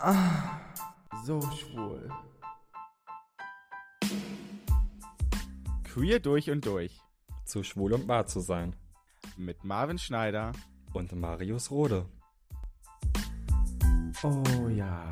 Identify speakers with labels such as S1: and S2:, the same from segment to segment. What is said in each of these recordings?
S1: Ah, so schwul.
S2: Queer durch und durch.
S3: Zu schwul und wahr zu sein.
S2: Mit Marvin Schneider
S3: und Marius Rode.
S1: Oh ja.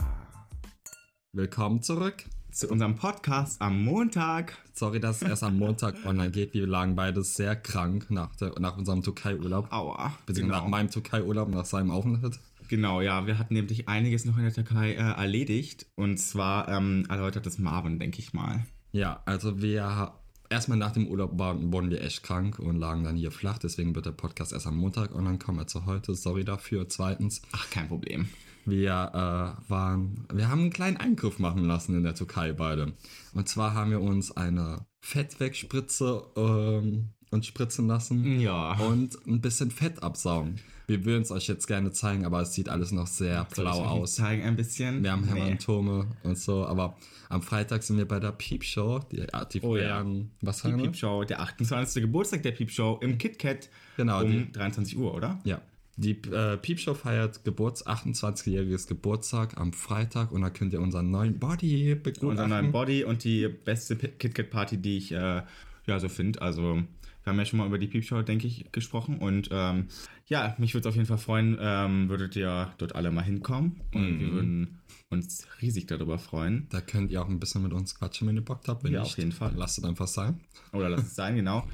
S3: Willkommen zurück
S2: zu unserem Podcast am Montag.
S3: Sorry, dass es erst am Montag online geht. Wir lagen beide sehr krank nach, der, nach unserem Türkei-Urlaub.
S2: Aua.
S3: Beziehungsweise genau. nach meinem Türkei-Urlaub, nach seinem Aufenthalt.
S2: Genau, ja, wir hatten nämlich einiges noch in der Türkei äh, erledigt. Und zwar ähm, erläutert das Marvin, denke ich mal.
S3: Ja, also wir erstmal nach dem Urlaub waren, wurden wir echt krank und lagen dann hier flach. Deswegen wird der Podcast erst am Montag und dann kommen wir zu heute. Sorry dafür. Zweitens.
S2: Ach, kein Problem.
S3: Wir äh, waren, wir haben einen kleinen Eingriff machen lassen in der Türkei beide. Und zwar haben wir uns eine Fettwegspritze ähm, uns spritzen lassen.
S2: Ja.
S3: Und ein bisschen Fett absaugen. Wir würden es euch jetzt gerne zeigen, aber es sieht alles noch sehr blau aus.
S2: zeigen ein bisschen.
S3: Wir haben nee. Hämatome und so, aber am Freitag sind wir bei der Piepshow. Die, die
S2: oh, ja.
S3: was
S2: die Piepshow, der 28. Geburtstag der Piepshow im KitKat
S3: genau,
S2: um die, 23 Uhr, oder?
S3: Ja. Die äh, Piepshow feiert Geburts 28-jähriges Geburtstag am Freitag und da könnt ihr unseren neuen Body
S2: begutachten. Unseren neuen Body und die beste KitKat-Party, die ich äh, ja so finde. Also wir haben ja schon mal über die Piepshow, denke ich, gesprochen. Und ähm, ja, mich würde es auf jeden Fall freuen, ähm, würdet ihr dort alle mal hinkommen. Und mhm. wir würden uns riesig darüber freuen.
S3: Da könnt ihr auch ein bisschen mit uns quatschen, wenn ihr Bock habt.
S2: Wenn ja, nicht, auf jeden Fall.
S3: Lasst es einfach sein.
S2: Oder lasst es sein, genau.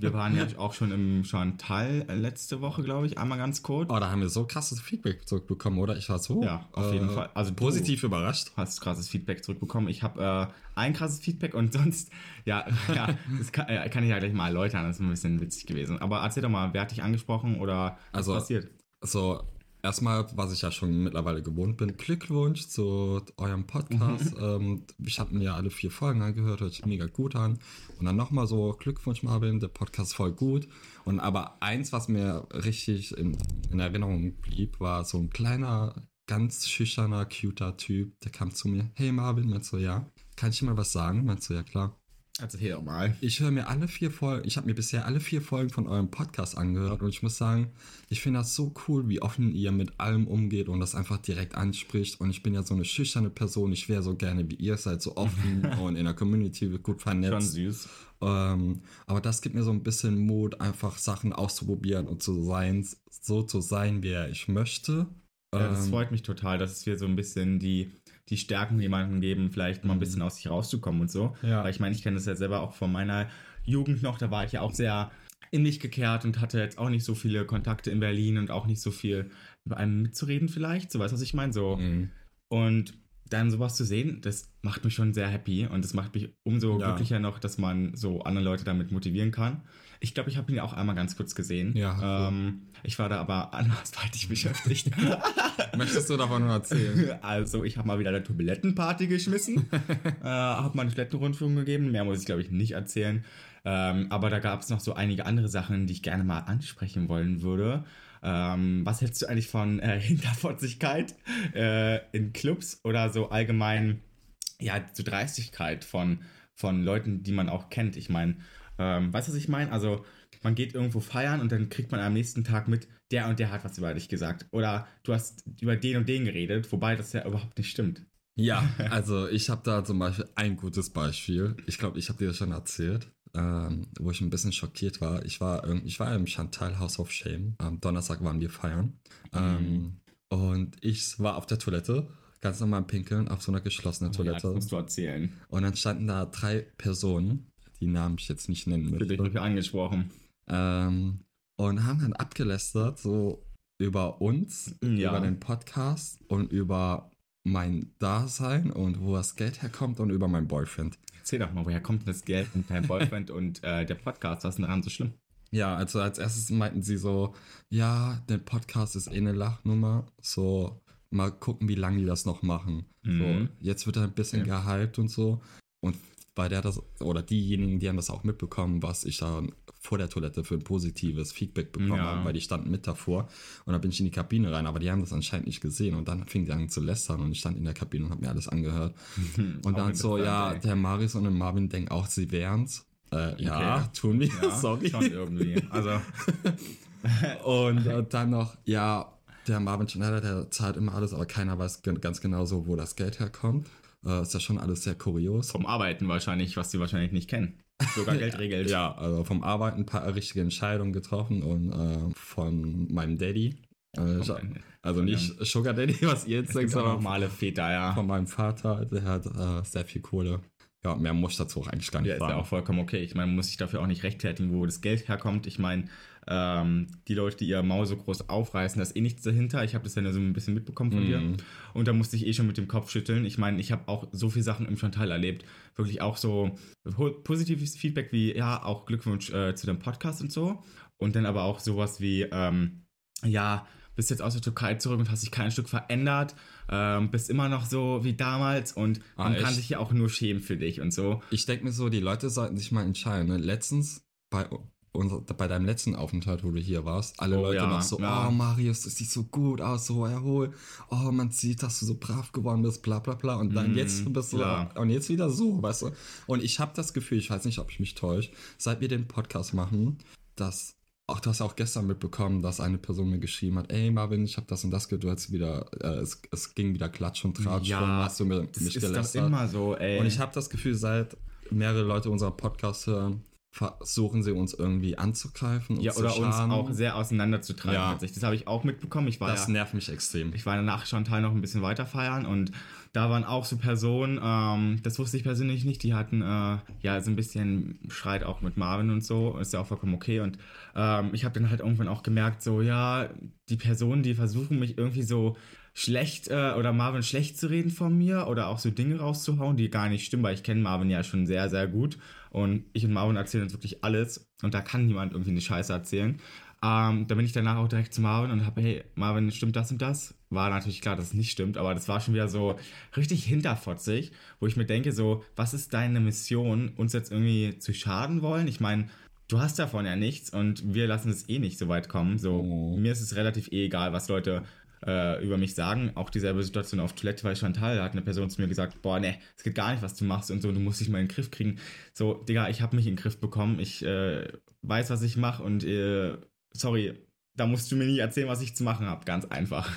S2: Wir waren ja auch schon im Chantal letzte Woche, glaube ich, einmal ganz kurz.
S3: Oh, da haben wir so krasses Feedback zurückbekommen, oder? Ich war so
S2: ja, auf jeden äh, Fall.
S3: Also positiv überrascht.
S2: Hast krasses Feedback zurückbekommen. Ich habe äh, ein krasses Feedback und sonst, ja, ja das kann, äh, kann, ich ja gleich mal erläutern. Ist ein bisschen witzig gewesen. Aber erzähl doch mal, wer hat dich angesprochen oder
S3: was also, passiert? So, erstmal, was ich ja schon mittlerweile gewohnt bin, Glückwunsch zu eurem Podcast. Ähm, ich habe mir ja alle vier Folgen angehört, hört sich mega gut an. Und dann nochmal so, Glückwunsch Marvin, der Podcast voll gut. Und aber eins, was mir richtig in, in Erinnerung blieb, war so ein kleiner, ganz schüchterner, cuter Typ, der kam zu mir, hey Marvin, meinst du, ja, kann ich dir mal was sagen? Meinst du, ja klar.
S2: Also hier mal.
S3: Ich höre mir alle vier Folgen, ich habe mir bisher alle vier Folgen von eurem Podcast angehört und ich muss sagen, ich finde das so cool, wie offen ihr mit allem umgeht und das einfach direkt anspricht. Und ich bin ja so eine schüchterne Person, ich wäre so gerne wie ihr seid, so offen und in der Community gut vernetzt. Schon
S2: süß.
S3: Ähm, aber das gibt mir so ein bisschen Mut, einfach Sachen auszuprobieren und zu sein, so zu sein, wie ich möchte.
S2: Ja, das ähm, freut mich total, dass wir so ein bisschen die die Stärken jemandem geben, vielleicht mal ein bisschen mhm. aus sich rauszukommen und so.
S3: Ja.
S2: Weil ich meine, ich kenne das ja selber auch von meiner Jugend noch, da war ich ja auch sehr in mich gekehrt und hatte jetzt auch nicht so viele Kontakte in Berlin und auch nicht so viel über einen mitzureden vielleicht, so weißt du, was ich meine, so. Mhm. Und dann sowas zu sehen, das macht mich schon sehr happy und das macht mich umso ja. glücklicher noch, dass man so andere Leute damit motivieren kann. Ich glaube, ich habe ihn auch einmal ganz kurz gesehen.
S3: Ja.
S2: Ähm, ich war da aber andersweitig beschäftigt.
S3: Möchtest du davon nur erzählen?
S2: Also, ich habe mal wieder eine Toilettenparty geschmissen, äh, habe mal eine Toilettenrundführung gegeben. Mehr muss ich, glaube ich, nicht erzählen. Ähm, aber da gab es noch so einige andere Sachen, die ich gerne mal ansprechen wollen würde. Ähm, was hältst du eigentlich von äh, Hinterfotzigkeit äh, in Clubs oder so allgemein, ja, so Dreistigkeit von, von Leuten, die man auch kennt? Ich meine, ähm, weißt du, was ich meine? Also, man geht irgendwo feiern und dann kriegt man am nächsten Tag mit, der und der hat was über dich gesagt. Oder du hast über den und den geredet, wobei das ja überhaupt nicht stimmt.
S3: Ja, also ich habe da zum Beispiel ein gutes Beispiel. Ich glaube, ich habe dir das schon erzählt ähm, wo ich ein bisschen schockiert war. Ich war, ich war im Chantal House of Shame. Am Donnerstag waren wir feiern. Mhm. Ähm, und ich war auf der Toilette, ganz normal pinkeln, auf so einer geschlossenen oh, Toilette. Ja,
S2: das musst du erzählen.
S3: Und dann standen da drei Personen, die Namen ich jetzt nicht nennen
S2: möchte. Bitte angesprochen.
S3: Ähm, und haben dann abgelästert, so über uns, ja. über den Podcast und über mein Dasein und wo das Geld herkommt und über meinen Boyfriend.
S2: Erzähl doch mal, woher kommt das Geld und dein Boyfriend und äh, der Podcast? Was ist denn daran so schlimm?
S3: Ja, also als erstes meinten sie so, ja, der Podcast ist eh eine Lachnummer, so mal gucken, wie lange die das noch machen. Mhm. So, jetzt wird er ein bisschen ja. gehypt und so. Und bei der das, oder diejenigen, die haben das auch mitbekommen, was ich da vor der Toilette für ein positives Feedback bekommen ja. habe, weil die standen mit davor. Und dann bin ich in die Kabine rein, aber die haben das anscheinend nicht gesehen. Und dann fing die an zu lästern und ich stand in der Kabine und habe mir alles angehört. und dann so, ja, der Marius und der Marvin denken auch, sie wären's. Äh, ja, okay. tun wir,
S2: ja, sorry. Schon irgendwie. Also.
S3: und äh, dann noch, ja, der Marvin Schneider, der zahlt immer alles, aber keiner weiß ganz genau so, wo das Geld herkommt. Äh, ist ja schon alles sehr kurios.
S2: Vom Arbeiten wahrscheinlich, was sie wahrscheinlich nicht kennen. Sogar Geld regelt.
S3: Ja, also vom Arbeiten ein paar richtige Entscheidungen getroffen und äh, von meinem Daddy. Äh, also nicht Sugar Daddy, was ihr jetzt
S2: auch
S3: sondern
S2: normale Väter, ja.
S3: von meinem Vater. Der hat äh, sehr viel Kohle. Ja, mehr muss ich dazu auch eigentlich gar nicht
S2: Ja, ist ja auch vollkommen okay. Ich meine, muss sich dafür auch nicht rechtfertigen, wo das Geld herkommt. Ich meine, ähm, die Leute, die ihr Maul so groß aufreißen, da ist eh nichts dahinter. Ich habe das ja nur so ein bisschen mitbekommen von
S3: Mhm.
S2: dir. Und da musste ich eh schon mit dem Kopf schütteln. Ich meine, ich habe auch so viele Sachen im Chantal erlebt. Wirklich auch so po- positives Feedback wie, ja, auch Glückwunsch äh, zu dem Podcast und so. Und dann aber auch sowas wie, ähm, ja, bist jetzt aus der Türkei zurück und hast dich kein Stück verändert, ähm, bist immer noch so wie damals und
S3: Ah,
S2: man kann
S3: echt?
S2: sich ja auch nur schämen für dich und so.
S3: Ich denke mir so, die Leute sollten sich mal entscheiden. Ne? Letztens bei, bei deinem letzten Aufenthalt, wo du hier warst, alle
S2: Oh,
S3: Leute
S2: ja,
S3: noch so,
S2: ja.
S3: oh Marius, du siehst so gut aus, so erholt. Oh, man sieht, dass du so brav geworden bist, bla bla bla. Und dann
S2: Mhm,
S3: jetzt bist du
S2: klar.
S3: und jetzt wieder so, weißt du. Und ich habe das Gefühl, ich weiß nicht, ob ich mich täusche, seit wir den Podcast machen, dass auch du hast auch gestern mitbekommen, dass eine Person mir geschrieben hat, ey Marvin, ich habe das und das gehört, du hast wieder, äh, es, es ging wieder Klatsch und Tratsch,
S2: Ja,
S3: rum, hast du mir,
S2: Das
S3: mich
S2: ist
S3: gelästert.
S2: immer so, ey.
S3: Und ich habe das Gefühl, seit mehrere Leute unseren Podcast hören, versuchen sie uns irgendwie anzugreifen und
S2: ja, oder uns auch sehr auseinanderzutreiben.
S3: Ja.
S2: tatsächlich. Das habe ich auch mitbekommen. Ich war
S3: Das
S2: ja,
S3: nervt mich extrem.
S2: ich war danach Chantal noch ein bisschen weiter feiern und da waren auch so Personen, ähm, das wusste ich persönlich nicht, die hatten äh, ja so ein bisschen Streit auch mit Marvin und so, ist ja auch vollkommen okay und ähm, ich habe dann halt irgendwann auch gemerkt, so ja, die Personen, die versuchen mich irgendwie so schlecht äh, oder Marvin schlecht zu reden von mir oder auch so Dinge rauszuhauen, die gar nicht stimmen, weil ich kenne Marvin ja schon sehr, sehr gut und ich und Marvin erzählen uns wirklich alles und da kann niemand irgendwie eine Scheiße erzählen. Ähm, da bin ich danach auch direkt zu Marvin und habe, hey, Marvin, stimmt das und das? War natürlich klar, dass es nicht stimmt, aber das war schon wieder so richtig hinterfotzig, wo ich mir denke, so, was ist deine Mission, uns jetzt irgendwie zu schaden wollen? Ich meine, du hast davon ja nichts und wir lassen es eh nicht so weit kommen. So,
S3: Oh.
S2: mir ist es relativ eh egal, was Leute äh, über mich sagen. Auch dieselbe Situation auf Toilette bei Chantal, da hat eine Person zu mir gesagt, boah, ne, es geht gar nicht, was du machst und so, du musst dich mal in den Griff kriegen. So, Digga, ich habe mich in den Griff bekommen, ich äh, weiß, was ich mache und äh, sorry, da musst du mir nicht erzählen, was ich zu machen habe, ganz einfach.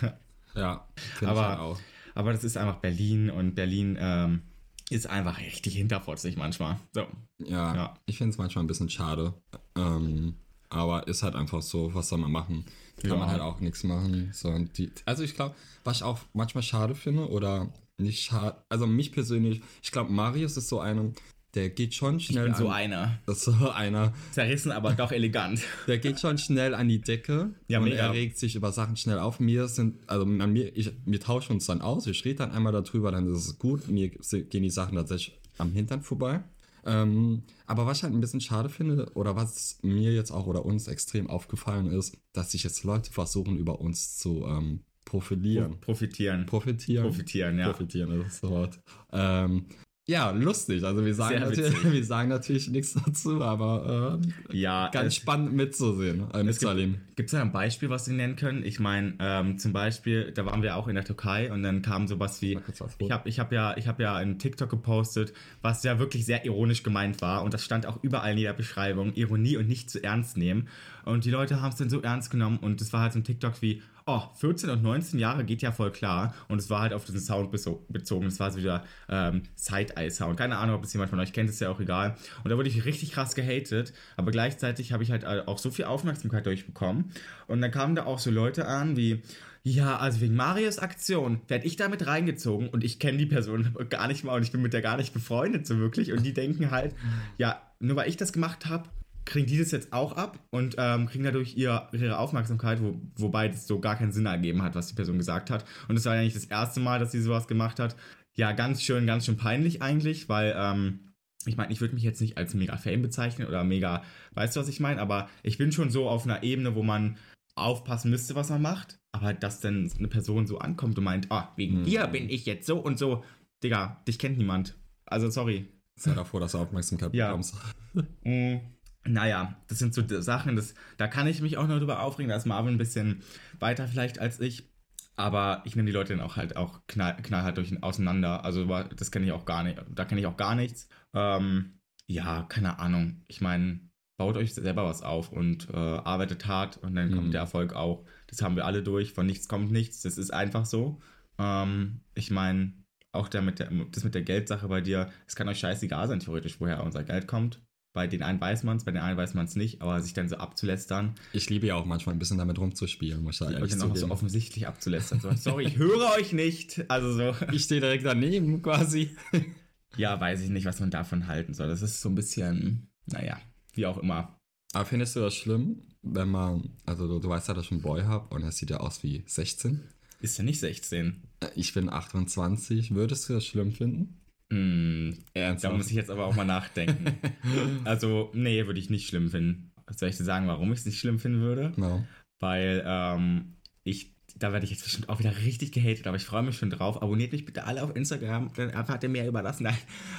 S3: Ja,
S2: Aber-
S3: ich halt auch.
S2: Aber das ist einfach Berlin und Berlin ähm, ist einfach richtig hinterfotzig manchmal. So,
S3: Ja,
S2: Ja.
S3: ich finde es manchmal ein bisschen schade. Ähm, aber ist halt einfach so, was soll man machen? Kann
S2: Ja.
S3: man halt auch nichts machen. So, die, also ich glaube, was ich auch manchmal schade finde oder nicht schade, also mich persönlich, ich glaube, Marius ist so einer, der geht schon
S2: ich
S3: schnell
S2: bin so
S3: an,
S2: einer.
S3: das ist so einer,
S2: Zerrissen, aber doch elegant.
S3: der geht schon schnell an die Decke
S2: Ja,
S3: und
S2: mega.
S3: er regt sich über Sachen schnell auf. Mir sind, also an mir, ich, wir tauschen uns dann aus, ich rede dann einmal darüber, dann ist es gut. Mir gehen die Sachen tatsächlich am Hintern vorbei. Ähm, aber was ich halt ein bisschen schade finde, oder was mir jetzt auch oder uns extrem aufgefallen ist, dass sich jetzt Leute versuchen, über uns zu ähm, profilieren.
S2: Profitieren.
S3: Profitieren.
S2: Profitieren, ja.
S3: Profitieren ist das Wort. Ähm, ja, lustig. Also wir sagen, natürlich, wir sagen natürlich nichts dazu, aber äh,
S2: Ja,
S3: ganz
S2: es-
S3: spannend mitzusehen, äh, mitzuerleben.
S2: Gibt es da ein Beispiel, was Sie nennen können? Ich meine, ähm, zum Beispiel, da waren wir auch in der Türkei und dann kam sowas wie, ich habe ich hab ja, ich hab ja einen TikTok gepostet, was ja wirklich sehr ironisch gemeint war und das stand auch überall in jeder Beschreibung, Ironie und nicht zu ernst nehmen. Und die Leute haben es dann so ernst genommen und es war halt so ein TikTok wie, oh, 14 und 19 Jahre geht ja voll klar. Und es war halt auf diesen Sound bezogen, es war so wieder ähm, Side-Eye-Sound. Keine Ahnung, ob das jemand von euch kennt, ist ja auch egal. Und da wurde ich richtig krass gehatet, aber gleichzeitig habe ich halt äh, auch so viel Aufmerksamkeit durchbekommen. Und dann kamen da auch so Leute an wie, ja, also wegen Marius Aktion werde ich damit reingezogen. Und ich kenne die Person gar nicht mal. Und ich bin mit der gar nicht befreundet so wirklich. Und die denken halt, ja, nur weil ich das gemacht habe, kriegen die das jetzt auch ab und ähm, kriegen dadurch ihr, ihre Aufmerksamkeit, wo, wobei das so gar keinen Sinn ergeben hat, was die Person gesagt hat. Und es war ja nicht das erste Mal, dass sie sowas gemacht hat. Ja, ganz schön, ganz schön peinlich eigentlich, weil ähm, ich meine, ich würde mich jetzt nicht als mega Fame bezeichnen oder mega, weißt du, was ich meine? Aber ich bin schon so auf einer Ebene, wo man aufpassen müsste, was man macht. Aber dass dann eine Person so ankommt und meint, ah, wegen
S3: Hm.
S2: dir bin ich jetzt so und so. Digga, dich kennt niemand. Also sorry.
S3: Sei davor, dass du Aufmerksamkeit
S2: Ja.
S3: bekommst.
S2: Mm, naja, das sind so Sachen, das, da kann ich mich auch noch drüber aufregen. Da ist Marvin ein bisschen weiter vielleicht als ich. Aber ich nehme die Leute dann auch halt auch knall, knallhart durch, auseinander. Also das kenne ich auch gar nicht. Da kenne ich auch gar nichts. Ähm, ja, keine Ahnung. Ich meine, baut euch selber was auf und äh, arbeitet hart und dann kommt
S3: Mhm.
S2: der Erfolg auch. Das haben wir alle durch. Von nichts kommt nichts. Das ist einfach so. Ähm, ich meine, auch der mit der, das mit der Geldsache bei dir, es kann euch scheißegal sein, theoretisch, woher unser Geld kommt. Bei den einen weiß man es, bei den anderen weiß man es nicht, aber sich dann so abzulästern,
S3: Ich liebe ja auch manchmal ein bisschen damit rumzuspielen, muss ich
S2: euch
S3: ehrlich
S2: dann auch so offensichtlich abzulästern. So, sorry, ich höre euch nicht. Also so.
S3: Ich stehe direkt daneben quasi.
S2: Ja, weiß ich nicht, was man davon halten soll. Das ist so ein bisschen, naja, wie auch immer.
S3: Aber findest du das schlimm, wenn man, also du, du weißt ja, dass ich einen Boy habe und er sieht ja aus wie 16.
S2: Ist ja nicht 16.
S3: Äh, Ich bin 28. Würdest du das schlimm finden?
S2: Da
S3: Ernsthaft?
S2: muss ich jetzt aber auch mal nachdenken. also, nee, würde ich nicht schlimm finden. Soll ich dir sagen, warum ich es nicht schlimm finden würde?
S3: No.
S2: Weil ähm, ich, da werde ich jetzt bestimmt auch wieder richtig gehatet, aber ich freue mich schon drauf. Abonniert mich bitte alle auf Instagram, dann erfahrt ihr mehr überlassen. Nein.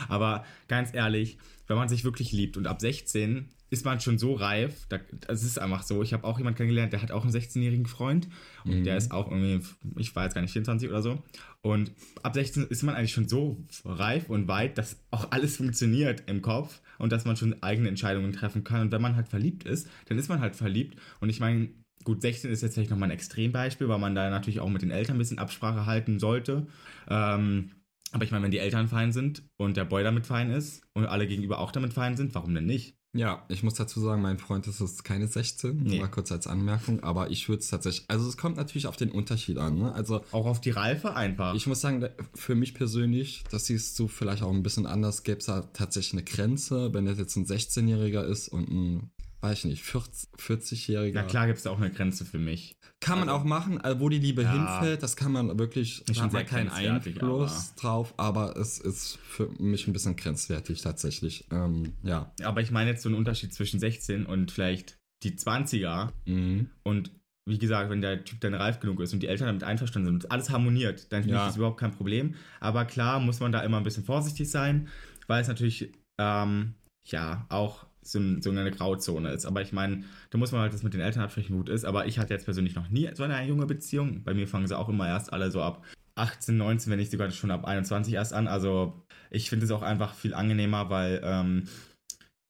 S2: Aber ganz ehrlich, wenn man sich wirklich liebt und ab 16 ist man schon so reif, da, das ist einfach so. Ich habe auch jemanden kennengelernt, der hat auch einen 16-jährigen Freund und
S3: Mhm.
S2: der ist auch irgendwie, ich war jetzt gar nicht 24 oder so. Und ab 16 ist man eigentlich schon so reif und weit, dass auch alles funktioniert im Kopf und dass man schon eigene Entscheidungen treffen kann. Und wenn man halt verliebt ist, dann ist man halt verliebt. Und ich meine, gut, 16 ist jetzt vielleicht nochmal ein Extrembeispiel, weil man da natürlich auch mit den Eltern ein bisschen Absprache halten sollte. Ähm, aber ich meine, wenn die Eltern fein sind und der Boy damit fein ist und alle gegenüber auch damit fein sind, warum denn nicht?
S3: Ja, ich muss dazu sagen, mein Freund ist jetzt keine 16,
S2: Nee.
S3: mal kurz als Anmerkung, aber ich würde es tatsächlich, also es kommt natürlich auf den Unterschied an, ne? Also
S2: Auch auf die Reife einfach.
S3: ich muss sagen, für mich persönlich, das siehst du vielleicht auch ein bisschen anders, gäbe es da tatsächlich eine Grenze, wenn das jetzt ein 16-Jähriger ist und ein, weiß ich nicht, 40 40-Jähriger.
S2: Na klar gibt es da auch eine Grenze für mich.
S3: Kann man
S2: Also-
S3: auch machen, also wo die Liebe
S2: Ja.
S3: hinfällt, das kann man wirklich, hat man
S2: sehr
S3: keinen Einfluss drauf, aber es ist für mich ein bisschen grenzwertig tatsächlich. Ähm, ja.
S2: Aber ich meine jetzt so einen Unterschied zwischen 16 und vielleicht die 20er.
S3: Mhm.
S2: Und wie gesagt, wenn der Typ dann reif genug ist und die Eltern damit einverstanden sind und alles harmoniert, dann finde
S3: Ja.
S2: ich das überhaupt kein Problem. Aber klar muss man da immer ein bisschen vorsichtig sein, weil es natürlich, ähm, ja, auch so, so eine Grauzone ist. Aber ich meine, da muss man halt das mit den Eltern absprechen, gut ist. Aber ich hatte jetzt persönlich noch nie so eine junge Beziehung. Bei mir fangen sie auch immer erst alle so ab 18, 19, wenn nicht sogar schon ab 21 erst an. Also ich finde es auch einfach viel angenehmer, weil ähm,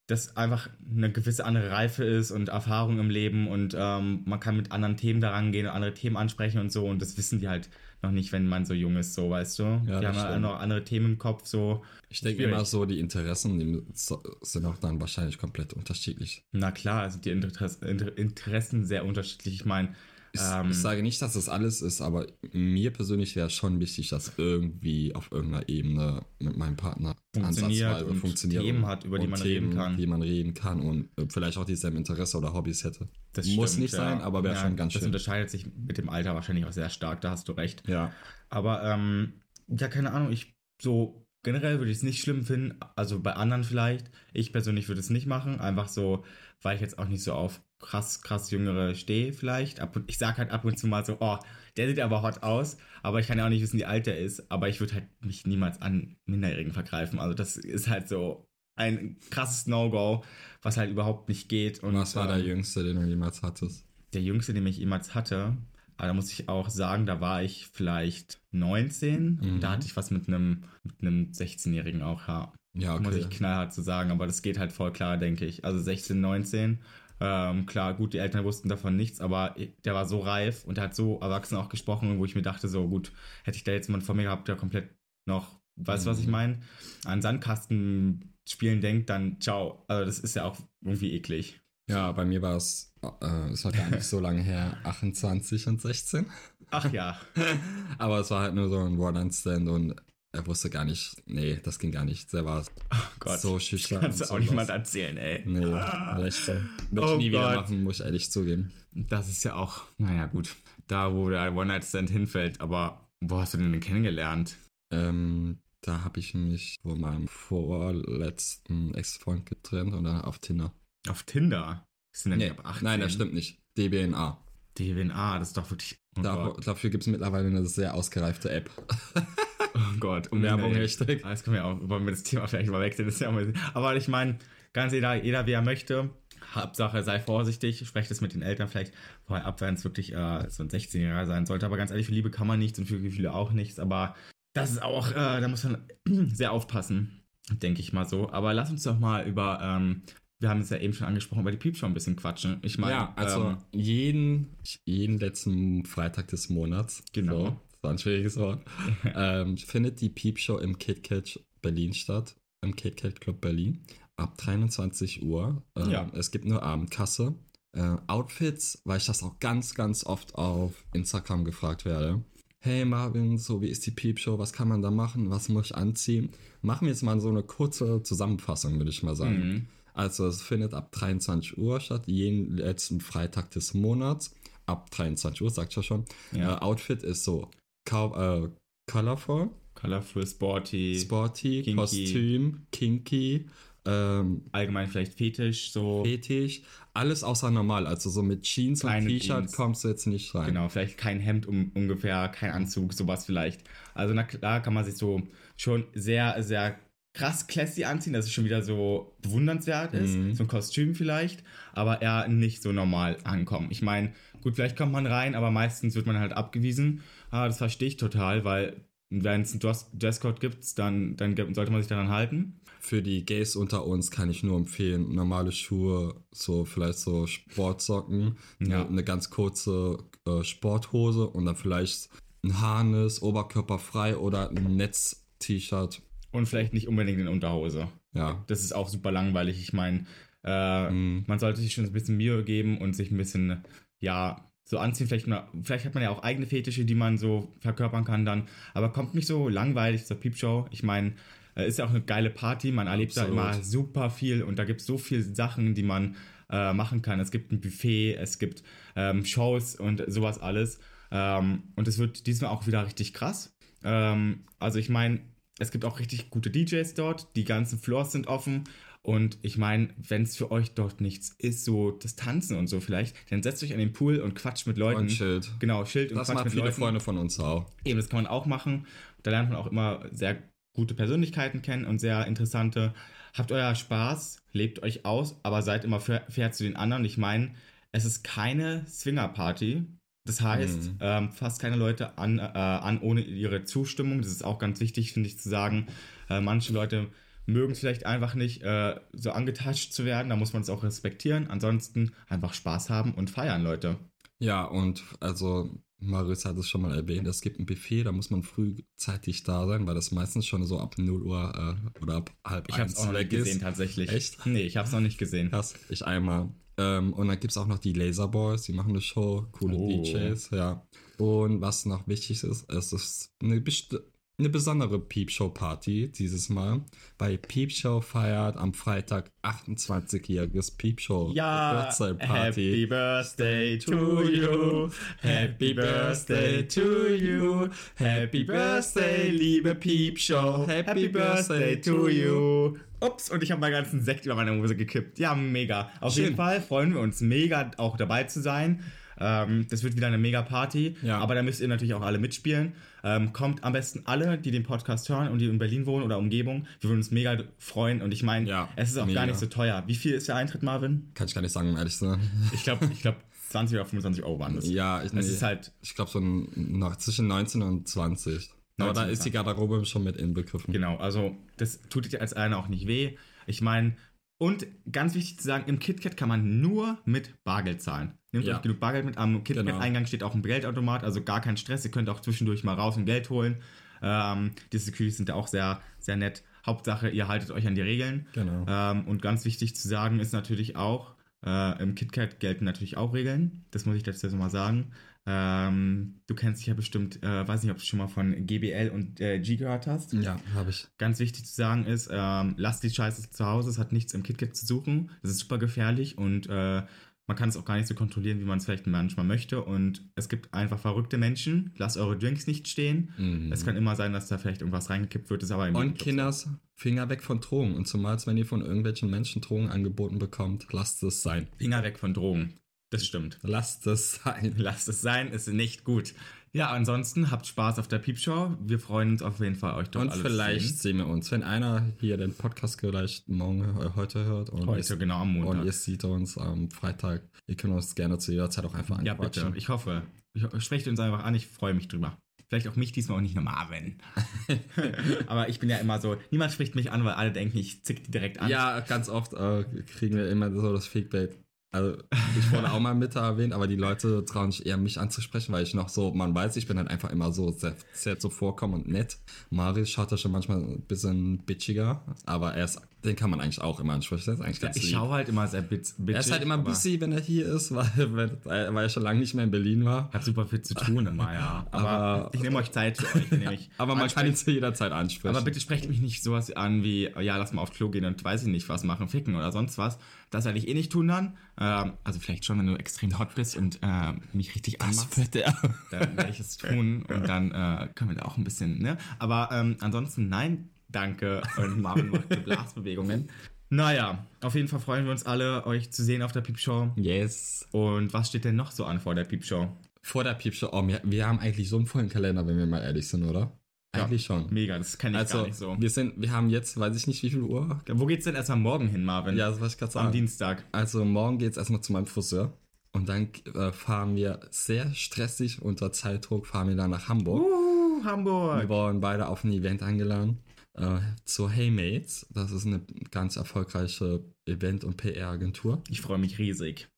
S2: das einfach eine gewisse andere Reife ist und Erfahrung im Leben und ähm, man kann mit anderen Themen daran gehen und andere Themen ansprechen und so und das wissen die halt noch nicht, wenn man so jung ist, so weißt du.
S3: Ja,
S2: die
S3: das
S2: haben halt noch andere Themen im Kopf, so.
S3: Ich denke immer so, die Interessen sind auch dann wahrscheinlich komplett unterschiedlich.
S2: Na klar, sind die Interess Inter Interessen sehr unterschiedlich. Ich meine,
S3: Ich,
S2: Ähm.
S3: ich sage nicht, dass das alles ist, aber mir persönlich wäre schon wichtig, dass irgendwie auf irgendeiner Ebene mit meinem Partner
S2: Funktioniert
S3: ansatzweise
S2: und
S3: funktioniert
S2: Themen hat, über die man reden kann.
S3: Die man reden kann und äh, vielleicht auch dieselben Interesse oder Hobbys hätte.
S2: das
S3: Muss
S2: stimmt,
S3: nicht sein, aber wäre
S2: Ja,
S3: schon ganz
S2: Das
S3: schön.
S2: unterscheidet sich mit dem Alter wahrscheinlich auch sehr stark, da hast du recht.
S3: Ja.
S2: Aber ähm, ja, keine Ahnung, ich so generell würde ich es nicht schlimm finden, also bei anderen vielleicht. Ich persönlich würde es nicht machen, einfach so, weil ich jetzt auch nicht so auf krass, krass Jüngere stehe vielleicht. Ich sage halt ab und zu mal so, oh, der sieht aber hot aus, aber ich kann ja auch nicht wissen, wie alt er ist, aber ich würde halt mich niemals an Minderjährigen vergreifen. Also das ist halt so ein krasses No-Go, was halt überhaupt nicht geht.
S3: Und was war der
S2: ähm,
S3: jüngste, den du jemals hattest?
S2: der jüngste, den ich jemals hatte, aber da muss ich auch sagen, da war ich vielleicht 19.
S3: Mhm.
S2: Da hatte ich was mit einem mit einem 16-Jährigen auch, ja.
S3: Ja,
S2: Muss
S3: okay.
S2: ich knallhart zu sagen, aber das geht halt voll klar, denke ich. Also 16, 19. Ähm, klar, gut, die Eltern wussten davon nichts, aber der war so reif und hat so erwachsen auch gesprochen, wo ich mir dachte, so gut, hätte ich da jetzt jemanden vor mir gehabt, der komplett noch, weißt du, was ich
S3: Mhm.
S2: meine, an Sandkasten spielen denkt, dann ciao. Also das ist ja auch irgendwie eklig.
S3: Ja, bei mir war es, äh, es war gar nicht so lange her, 28 und 16.
S2: Ach ja.
S3: Aber es war halt nur so ein One-Night-Stand und er wusste gar nicht, nee, das ging gar nicht. Der war
S2: Oh Gott.
S3: so schüchtern.
S2: Kannst du auch
S3: sowas.
S2: niemand erzählen, ey.
S3: Nee, war echt so. Würde
S2: Oh
S3: nie wieder machen, muss ich ehrlich zugeben.
S2: Das ist ja auch, naja, gut. Da, wo der One-Night-Stand hinfällt, aber wo hast du den denn kennengelernt?
S3: Ähm, da habe ich mich von meinem vorletzten Ex-Freund getrennt und dann auf Tinder.
S2: Auf Tinder. Sind denn
S3: Nee,
S2: ab 18?
S3: nein, das stimmt nicht. DBNA.
S2: DWNA, das ist doch wirklich. Oh
S3: Da, dafür gibt es mittlerweile eine sehr ausgereifte App.
S2: Oh Gott. Und
S3: Werbung. Hashtag.
S2: Ah, Jetzt können wir auch, wollen wir das Thema vielleicht mal wechseln. Das ist ja aber ich meine, ganz jeder, jeder wie er möchte. Hauptsache, sei vorsichtig, sprecht es mit den Eltern vielleicht vorher ab, wenn es wirklich äh, so ein 16-Jähriger sein sollte. Aber ganz ehrlich, für Liebe kann man nichts und für Gefühle auch nichts. Aber das ist auch, äh, da muss man sehr aufpassen, denke ich mal so. Aber lass uns doch mal über ähm, wir haben es ja eben schon angesprochen, über die Piepshow ein bisschen quatschen. Ich meine,
S3: ja, also
S2: ähm,
S3: jeden, jeden letzten Freitag des Monats,
S2: Genau.
S3: so, das war ein schwieriges Wort, ähm, findet die Piepshow im KitKat Berlin statt, im KitKat Club Berlin, ab 23 Uhr. Ähm,
S2: Ja.
S3: Es gibt nur Abendkasse. Äh, Outfits, weil ich das auch ganz, ganz oft auf Instagram gefragt werde. Hey Marvin, so wie ist die Piepshow? Was kann man da machen? Was muss ich anziehen? Machen wir jetzt mal so eine kurze Zusammenfassung, würde ich mal sagen.
S2: Mhm.
S3: Also es findet ab 23 Uhr statt, jeden letzten Freitag des Monats. Ab 23 Uhr, sagt ja schon.
S2: Ja.
S3: Äh, Outfit ist so äh, colorful,
S2: Colorful, Sporty,
S3: sporty,
S2: Kinky.
S3: Kostüm, kinky, ähm,
S2: allgemein vielleicht Fetisch, so.
S3: fetisch, alles außer normal. Also so mit Jeans
S2: Keine
S3: und T-Shirt kommst du jetzt nicht rein.
S2: Genau, vielleicht kein Hemd um, ungefähr, kein Anzug, sowas vielleicht. Also na klar kann man sich so schon sehr, sehr krass classy anziehen, dass es schon wieder so bewundernswert ist.
S3: Mhm.
S2: So ein Kostüm vielleicht, aber eher nicht so normal ankommen. Ich meine, gut, vielleicht kommt man rein, aber meistens wird man halt abgewiesen. Ah, das verstehe ich total, weil wenn es einen Dress- Dresscode gibt, dann, dann sollte man sich daran halten.
S3: Für die Gays unter uns kann ich nur empfehlen, normale Schuhe, so vielleicht so Sportsocken,
S2: Ja.
S3: eine, eine ganz kurze äh, Sporthose und dann vielleicht ein Harness, Oberkörper frei oder ein Netz-T-Shirt.
S2: Und vielleicht nicht unbedingt in Unterhose.
S3: Ja.
S2: Das ist auch super langweilig. Ich meine, äh,
S3: Mhm.
S2: man sollte sich schon ein bisschen Mühe geben und sich ein bisschen, ja, so anziehen. Vielleicht, mal, vielleicht hat man ja auch eigene Fetische, die man so verkörpern kann dann. Aber kommt nicht so langweilig zur Piepshow. Ich meine, äh, ist ja auch eine geile Party. Man erlebt
S3: Absolut.
S2: da immer super viel und da gibt es so viele Sachen, die man äh, machen kann. Es gibt ein Buffet, es gibt ähm, Shows und sowas alles. Ähm, und es wird diesmal auch wieder richtig krass. Ähm, also ich meine, es gibt auch richtig gute DJs dort. Die ganzen Floors sind offen. Und ich meine, wenn es für euch dort nichts ist, so das Tanzen und so vielleicht, dann setzt euch an den Pool und quatscht mit Leuten.
S3: Und chillt.
S2: Genau, chillt und
S3: Das
S2: quatscht
S3: machen
S2: mit
S3: viele
S2: Leuten.
S3: Freunde von uns auch.
S2: Eben, das kann man auch machen. Da lernt man auch immer sehr gute Persönlichkeiten kennen und sehr interessante. Habt euer Spaß, lebt euch aus, aber seid immer fair, fair zu den anderen. Ich meine, es ist keine Swinger-Party. Das heißt,
S3: Mhm.
S2: ähm, fasst keine Leute an, äh, an ohne ihre Zustimmung. Das ist auch ganz wichtig, finde ich, zu sagen. Äh, manche Leute mögen es vielleicht einfach nicht, äh, so angetascht zu werden. Da muss man es auch respektieren. Ansonsten einfach Spaß haben und feiern, Leute.
S3: Ja, und also Marius hat es schon mal erwähnt, es gibt ein Buffet, da muss man frühzeitig da sein, weil das meistens schon so ab 0 Uhr äh, oder ab halb
S2: Ich habe es
S3: eins
S2: auch noch nicht gesehen,
S3: ist.
S2: tatsächlich.
S3: Echt?
S2: Nee, ich habe es noch nicht gesehen.
S3: Krass, ich einmal. Ähm, und dann gibt es auch noch die Laserboys, die machen eine Show, coole
S2: Oh.
S3: DJs, ja. Und was noch wichtig ist, es ist eine, best- eine besondere Peepshow-Party dieses Mal, weil Peepshow feiert am Freitag 28-jähriges Peepshow
S2: Ja,
S3: Birthday
S2: Happy Birthday to you. Happy Birthday to you. Happy Birthday, liebe Piepshow. Happy Birthday to you. Ups, und ich habe meinen ganzen Sekt über meine Hose gekippt. Ja, mega. Auf
S3: Schön.
S2: jeden Fall freuen wir uns mega, auch dabei zu sein. Ähm, das wird wieder eine mega Party.
S3: Ja.
S2: Aber da müsst ihr natürlich auch alle mitspielen. Ähm, kommt am besten alle, die den Podcast hören und die in Berlin wohnen oder Umgebung. Wir würden uns mega freuen. Und ich meine,
S3: Ja,
S2: es ist auch
S3: mega.
S2: gar nicht so teuer. Wie viel ist der Eintritt, Marvin?
S3: Kann ich gar nicht sagen, um ehrlich zu sein.
S2: Ich glaube, ich glaub, 20 oder 25 Euro waren das.
S3: Ja, ich,
S2: Es ist halt,
S3: ich glaube so noch zwischen 19 und 20. Aber
S2: 19
S3: da ist die Garderobe schon mit inbegriffen.
S2: genau, also das tut dir als einer auch nicht weh. Ich meine, und ganz wichtig zu sagen, im KitKat kann man nur mit Bargeld zahlen. Nehmt
S3: Ja.
S2: euch genug Bargeld mit. Am
S3: Genau.
S2: KitKat-Eingang steht auch ein Geldautomat, also gar kein Stress. Ihr könnt auch zwischendurch mal raus und Geld holen. Ähm, die Securities sind da auch sehr, sehr nett. Hauptsache, ihr haltet euch an die Regeln.
S3: Genau.
S2: Ähm, und ganz wichtig zu sagen ist natürlich auch, äh, im KitKat gelten natürlich auch Regeln. Das muss ich dazu mal sagen. Ähm, du kennst dich ja bestimmt, äh, weiß nicht, ob du schon mal von GBL und äh, G gehört hast.
S3: Ja, habe ich.
S2: Ganz wichtig zu sagen ist, ähm, lasst die Scheiße zu Hause, es hat nichts im KitKat zu suchen. Das ist super gefährlich und äh, man kann es auch gar nicht so kontrollieren, wie man es vielleicht manchmal möchte. Und es gibt einfach verrückte Menschen. Lasst eure Drinks nicht stehen.
S3: Mhm.
S2: Es kann immer sein, dass da vielleicht irgendwas reingekippt wird, ist aber im
S3: Und. Kinders, Finger weg von Drogen. Und zumal, wenn ihr von irgendwelchen Menschen Drogen angeboten bekommt, lasst es sein.
S2: Finger weg von Drogen. Das stimmt.
S3: Lasst es sein.
S2: Lasst es sein, ist nicht gut. Ja, ansonsten habt Spaß auf der Piepshow. Wir freuen uns auf jeden Fall, euch dort
S3: Und vielleicht
S2: sehen.
S3: sehen wir uns, wenn einer hier den Podcast vielleicht morgen, äh, heute hört. Und
S2: Heute,
S3: ihr,
S2: genau am
S3: Und
S2: Montag.
S3: ihr seht uns am Freitag. Ihr könnt uns gerne zu jeder Zeit auch einfach
S2: Ja,
S3: anquatschen.
S2: bitte. Ich hoffe. Ich, sprecht uns einfach an, ich freue mich drüber. Vielleicht auch mich diesmal auch nicht nur Marvin. Aber ich bin ja immer so, niemand spricht mich an, weil alle denken, ich zick die direkt an.
S3: Ja, ganz oft äh, kriegen wir immer so das Feedback. Also, ich wurde auch mal mit erwähnt, aber die Leute trauen sich eher mich anzusprechen, weil ich noch so, man weiß, ich bin halt einfach immer so sehr, sehr zuvorkommend und nett. Marius schaut da schon manchmal ein bisschen bitchiger, aber er ist, den kann man eigentlich auch immer ansprechen. Das ist eigentlich ganz
S2: ich
S3: lieb.
S2: schaue halt immer sehr bit bitchig.
S3: Er ist halt immer busy, wenn er hier ist, weil, weil, weil er schon lange nicht mehr in Berlin war.
S2: Hat super viel zu tun immer, ja. Aber,
S3: Aber-
S2: ich nehme euch Zeit für euch. Nämlich
S3: Aber man kann ihn zu jeder Zeit ansprechen.
S2: Aber bitte sprecht mich nicht sowas an wie, ja, lass mal auf Klo gehen und weiß ich nicht was machen, ficken oder sonst was. Das werde ich eh nicht tun dann. Ähm, also vielleicht schon, wenn du extrem hot bist und äh, mich richtig anmachst.
S3: wird er.
S2: dann werde ich es tun und dann äh, können wir da auch ein bisschen, ne? Aber ähm, ansonsten nein, danke und Marvin macht so Blasbewegungen. Naja, auf jeden Fall freuen wir uns alle, euch zu sehen auf der Piepshow.
S3: Yes.
S2: Und was steht denn noch so an vor der Piepshow?
S3: Vor der Piepshow, oh, wir, wir haben eigentlich so einen vollen Kalender, wenn wir mal ehrlich sind, oder? Eigentlich schon.
S2: Mega, das kenne ich
S3: Also,
S2: gar nicht so.
S3: wir sind, wir haben jetzt, weiß ich nicht, wie viel Uhr.
S2: Wo geht's denn erstmal morgen hin, Marvin?
S3: Ja, das wollte ich gerade
S2: Am
S3: sagen.
S2: Dienstag.
S3: Also morgen geht's erstmal zu meinem Friseur. Und dann äh, fahren wir sehr stressig unter Zeitdruck, fahren wir dann nach Hamburg.
S2: Uh,
S3: Wir
S2: Hamburg.
S3: wurden beide auf ein Event eingeladen. Äh, zur Heymates. Das ist eine ganz erfolgreiche Event- und PR-Agentur.
S2: Ich freue mich riesig.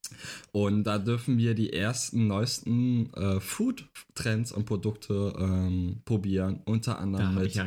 S3: Und da dürfen wir die ersten, neuesten äh, Food-Trends und Produkte ähm, probieren. Unter anderem mit,
S2: ja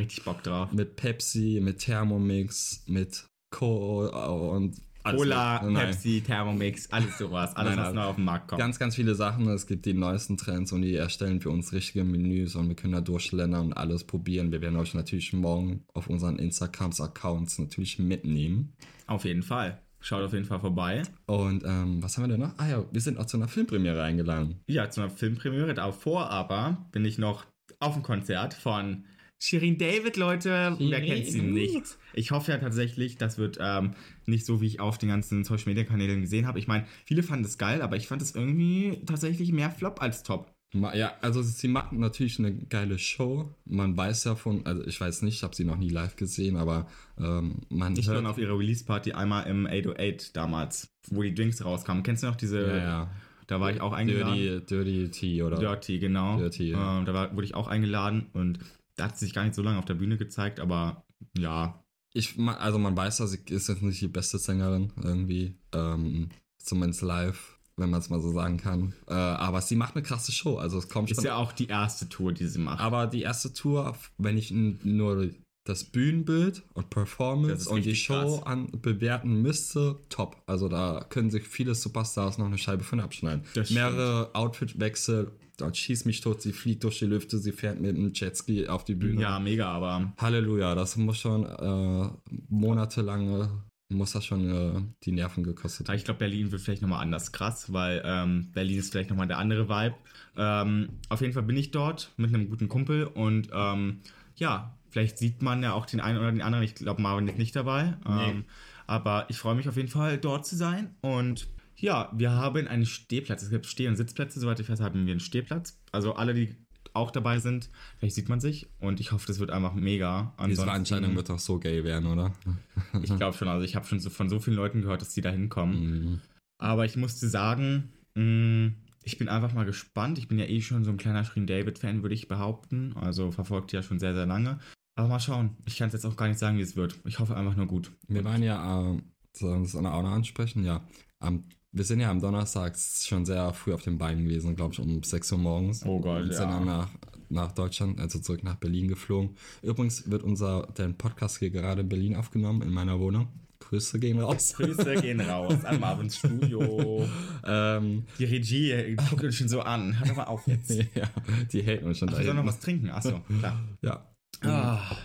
S3: mit Pepsi, mit Thermomix, mit Co. und alles
S2: Cola,
S3: mit-.
S2: Pepsi, Thermomix, alles sowas. Alles,
S3: Nein,
S2: was neu auf den Markt kommt.
S3: Ganz, ganz viele Sachen. Es gibt die neuesten Trends und die erstellen für uns richtige Menüs und wir können da durchschlendern und alles probieren. Wir werden euch natürlich morgen auf unseren Instagrams-Accounts natürlich mitnehmen.
S2: auf jeden Fall. Schaut auf jeden Fall vorbei.
S3: Und ähm, was haben wir denn noch? Ah ja, wir sind auch zu einer Filmpremiere eingeladen.
S2: Ja, zu einer Filmpremiere. Davor aber bin ich noch auf dem Konzert von Shirin David, Leute. Wer
S3: Shirin.
S2: kennt sie nicht? Ich hoffe ja tatsächlich, das wird ähm, nicht so, wie ich auf den ganzen Social Media Kanälen gesehen habe. Ich meine, viele fanden es geil, aber ich fand es irgendwie tatsächlich mehr Flop als Top.
S3: Ja, also sie machen natürlich eine geile Show. Man weiß ja von, also ich weiß nicht, ich habe sie noch nie live gesehen, aber ähm, man
S2: Ich war
S3: hört,
S2: auf ihrer Release-Party einmal im 808 damals, wo die Drinks rauskamen. Kennst du noch diese?
S3: ja, ja.
S2: Da war ich auch eingeladen.
S3: Dirty, Dirty Tea oder
S2: Dirty, genau.
S3: Dirty, ja.
S2: ähm, da war, wurde ich auch eingeladen und da hat sie sich gar nicht so lange auf der Bühne gezeigt, aber ja,
S3: Ich, also man weiß, dass sie ist jetzt nicht die beste Sängerin irgendwie, ähm, zumindest live, wenn man es mal so sagen kann. Äh, aber sie macht eine krasse Show, also es kommt
S2: ist
S3: schon.
S2: ja auch die erste Tour, die sie macht.
S3: aber die erste Tour, wenn ich nur das Bühnenbild und Performance und die Show
S2: krass.
S3: an, bewerten müsste, top. Also da können sich viele Superstars noch eine Scheibe von abschneiden.
S2: Das
S3: Mehrere Outfitwechsel, dort schießt mich tot, sie fliegt durch die Lüfte, sie fährt mit einem Jetski auf die Bühne.
S2: ja, mega, aber
S3: Halleluja, das muss schon äh, monatelange, muss das schon äh, die Nerven gekostet haben.
S2: ich glaube, Berlin wird vielleicht nochmal anders krass, weil ähm, Berlin ist vielleicht nochmal der andere Vibe. Ähm, auf jeden Fall bin ich dort mit einem guten Kumpel und ähm, ja, vielleicht sieht man ja auch den einen oder den anderen. Ich glaube, Marvin ist nicht dabei. Ähm, aber ich freue mich auf jeden Fall, dort zu sein. Und ja, wir haben einen Stehplatz. Es gibt Steh- und Sitzplätze, soweit ich weiß, haben wir einen Stehplatz. Also alle, die auch dabei sind, vielleicht sieht man sich. Und ich hoffe, das wird einfach mega.
S3: Diese
S2: Ansonsten-
S3: Veranstaltung wird doch so gay werden, oder?
S2: ich glaube schon, also ich habe schon so von so vielen Leuten gehört, dass die da hinkommen.
S3: Mhm.
S2: Aber ich musste sagen, mh, ich bin einfach mal gespannt. Ich bin ja eh schon so ein kleiner Screen David-Fan, würde ich behaupten. Also verfolgt ja schon sehr, sehr lange. Aber mal schauen. Ich kann es jetzt auch gar nicht sagen, wie es wird. Ich hoffe einfach nur gut.
S3: Wir waren ja, äh, soll ich das auch noch ansprechen? Ja. Am, wir sind ja am Donnerstag schon sehr früh auf den Beinen gewesen, glaube ich, um 6 Uhr morgens.
S2: Oh Gott,
S3: Und sind
S2: ja.
S3: dann nach, nach Deutschland, also zurück nach Berlin geflogen. Übrigens wird unser der Podcast hier gerade in Berlin aufgenommen, in meiner Wohnung. Grüße gehen raus.
S2: Grüße gehen raus an Marvins Studio.
S3: ähm,
S2: Die Regie äh, guckt uns schon so an. Hört aber auf jetzt.
S3: ja, die hält uns schon da
S2: wir sollen noch was trinken. Achso, klar.
S3: Ja.
S2: Ah,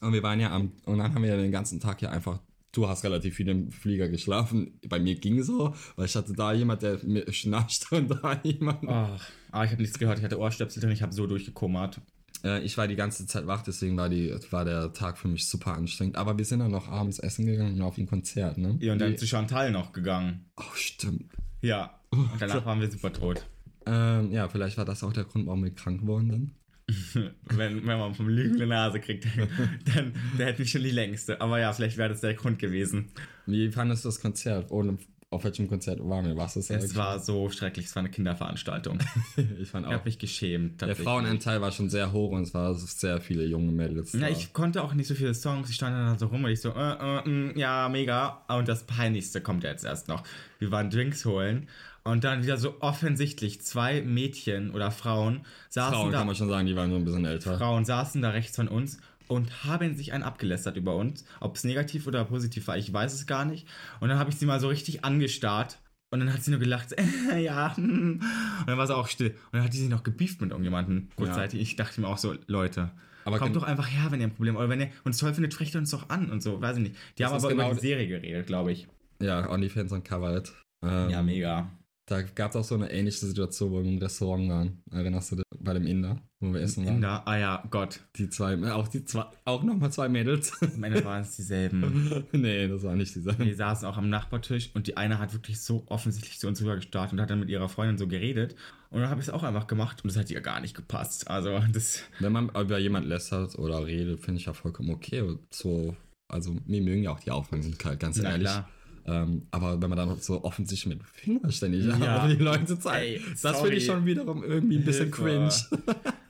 S3: Und wir waren ja am, und dann haben wir ja den ganzen Tag ja einfach, du hast relativ viel im Flieger geschlafen. Bei mir ging so, weil ich hatte da jemand, der mir schnarcht und da jemand.
S2: ah, aber ich habe nichts gehört. Ich hatte Ohrstöpsel drin. Ich habe so durchgekummert.
S3: Äh, ich war die ganze Zeit wach, deswegen war, die, war der Tag für mich super anstrengend. Aber wir sind dann noch abends essen gegangen und auf ein Konzert, ne?
S2: Ja, und dann
S3: Die-
S2: zu Chantal noch gegangen.
S3: oh, stimmt.
S2: Ja. Und danach waren wir super tot.
S3: Ähm, ja, vielleicht war das auch der Grund, warum wir krank wurden dann.
S2: wenn, wenn man vom Lügen eine Nase kriegt, dann, dann der hätte mich schon die längste. Aber ja, vielleicht wäre das der Grund gewesen.
S3: Wie fandest du das Konzert? Ohne, auf welchem Konzert waren wir? Was ist
S2: Es war so schrecklich, es war eine Kinderveranstaltung.
S3: ich fand
S2: Ich habe
S3: auch.
S2: mich geschämt.
S3: Der. Frauenanteil war schon sehr hoch und es waren sehr viele junge Mädels.
S2: Ja, ich konnte auch nicht so viele Songs. Ich stand dann so rum und ich so, äh, äh, mh, ja, mega. Und das Peinlichste kommt jetzt erst noch. Wir waren Drinks holen und dann wieder so offensichtlich zwei Mädchen oder Frauen saßen
S3: Frauen
S2: da.
S3: kann man schon sagen, die waren so ein bisschen älter.
S2: Frauen saßen da rechts von uns und haben sich einen abgelästert über uns. Ob es negativ oder positiv war, ich weiß es gar nicht. Und dann habe ich sie mal so richtig angestarrt. Und dann hat sie nur gelacht, ja, hm. und dann war sie auch still. Und dann hat die sich noch gebieft mit irgendjemandem kurzzeitig. Ich dachte mir auch so, Leute,
S3: Aber
S2: kommt doch einfach her, wenn ihr ein Problem habt. Oder wenn ihr uns toll findet, sprecht uns doch an und so, weiß ich nicht. Die
S3: Das
S2: haben aber
S3: genau
S2: über die Serie geredet, glaube ich.
S3: Ja, OnlyFans uncovered. Ähm,
S2: Ja, mega.
S3: Da gab es auch so eine ähnliche Situation, wo wir im Restaurant waren. Erinnerst du dich? Bei dem Inder, wo wir essen waren?
S2: Inder, ah ja, Gott.
S3: Die zwei, äh, auch die zwei, auch nochmal zwei Mädels.
S2: Am Ende waren es dieselben.
S3: nee, das war nicht dieser.
S2: Die saßen auch am Nachbartisch und die eine hat wirklich so offensichtlich zu uns rüber gestartet und hat dann mit ihrer Freundin so geredet. Und dann habe ich es auch einfach gemacht und das hat ihr gar nicht gepasst. Also das,
S3: Wenn man über jemand lästert oder redet, finde ich ja vollkommen okay. So, also mir mögen ja auch die Aufmerksamkeit, ganz
S2: Na
S3: ehrlich.
S2: klar.
S3: Ähm, aber wenn man dann so offensichtlich mit Finger ständig
S2: Ja.
S3: auf die Leute zeigt,
S2: Ey,
S3: das finde ich schon wiederum irgendwie ein bisschen
S2: Hilfe.
S3: cringe.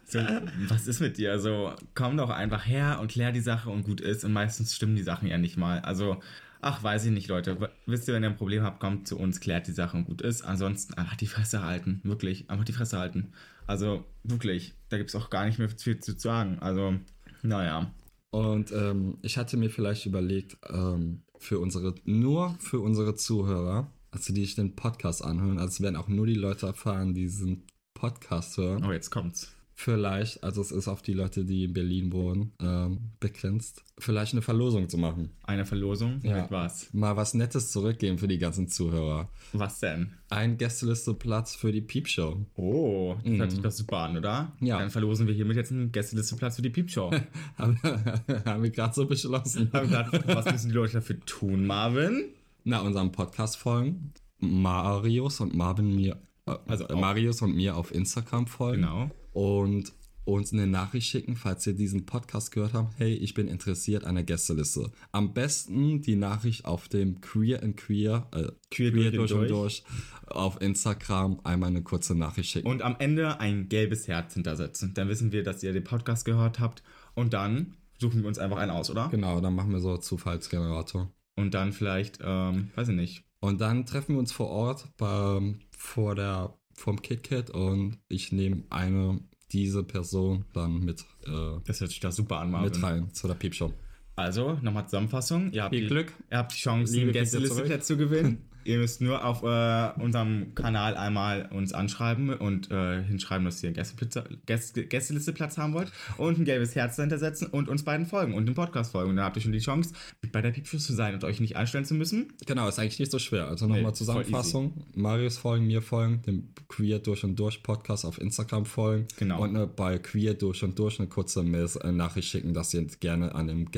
S2: so, was ist mit dir? So, komm doch einfach her und klär die Sache und gut ist. Und meistens stimmen die Sachen ja nicht mal. Also, ach, weiß ich nicht, Leute. Wisst ihr, wenn ihr ein Problem habt, kommt zu uns, klärt die Sache und gut ist. Ansonsten einfach die Fresse halten. Wirklich, einfach die Fresse halten. Also, wirklich, da gibt es auch gar nicht mehr viel zu sagen. Also, naja.
S3: Und ähm, ich hatte mir vielleicht überlegt, ähm, für unsere, nur für unsere Zuhörer, also die sich den Podcast anhören, also werden auch nur die Leute erfahren, die diesen Podcast hören.
S2: Oh, jetzt kommt's.
S3: Vielleicht, also es ist auf die Leute, die in Berlin wohnen, ähm, begrenzt, vielleicht eine Verlosung zu machen.
S2: Eine Verlosung?
S3: Ja.
S2: Mit was?
S3: Mal was Nettes zurückgeben für die ganzen Zuhörer.
S2: Was denn?
S3: Ein Gästeliste-Platz für die Piepshow.
S2: Oh, das hört sich doch super an, oder?
S3: Ja.
S2: Dann verlosen wir hiermit jetzt einen Gästelisteplatz für die Piepshow.
S3: haben haben wir gerade so beschlossen.
S2: Was müssen die Leute dafür tun, Marvin?
S3: Na, unseren Podcast folgen. Marius und Marvin mir, äh,
S2: Also
S3: äh, Marius und mir auf Instagram folgen.
S2: Genau.
S3: Und uns eine Nachricht schicken, falls ihr diesen Podcast gehört habt. Hey, ich bin interessiert an der Gästeliste. Am besten die Nachricht auf dem Queer and Queer, äh,
S2: Queer
S3: Queer,
S2: durch und
S3: durch auf Instagram einmal eine kurze Nachricht schicken.
S2: Und am Ende ein gelbes Herz hintersetzen. Dann wissen wir, dass ihr den Podcast gehört habt. Und dann suchen wir uns einfach einen aus, oder?
S3: genau, dann machen wir so Zufallsgenerator.
S2: Und dann vielleicht, ähm, weiß ich nicht.
S3: Und dann treffen wir uns vor Ort bei, vor der, vom KitKat und ich nehme eine, diese Person dann mit, äh,
S2: Das hört sich da super an, Marvin.
S3: mit rein zu der Piepshow.
S2: Also, nochmal Zusammenfassung. Ihr habt,
S3: Viel
S2: die,
S3: Glück.
S2: ihr habt die Chance,
S3: Grüße
S2: Gästelisteplatz zu gewinnen. ihr müsst nur auf äh, unserem Kanal einmal uns anschreiben und äh, hinschreiben, dass ihr Gästeplatz, Gäste, Gästelisteplatz haben wollt und ein gelbes Herz dahinter setzen und uns beiden folgen und den Podcast folgen. Und dann habt ihr schon die Chance, bei der Piepshow zu sein und euch nicht anstellen zu müssen.
S3: Genau, ist eigentlich nicht so schwer. Also nochmal
S2: Nee,
S3: Zusammenfassung. Marius folgen, mir folgen, dem Queer durch und durch Podcast auf Instagram folgen.
S2: Genau.
S3: Und äh, bei Queer durch und durch eine kurze Mail, äh, Nachricht schicken, dass ihr gerne an dem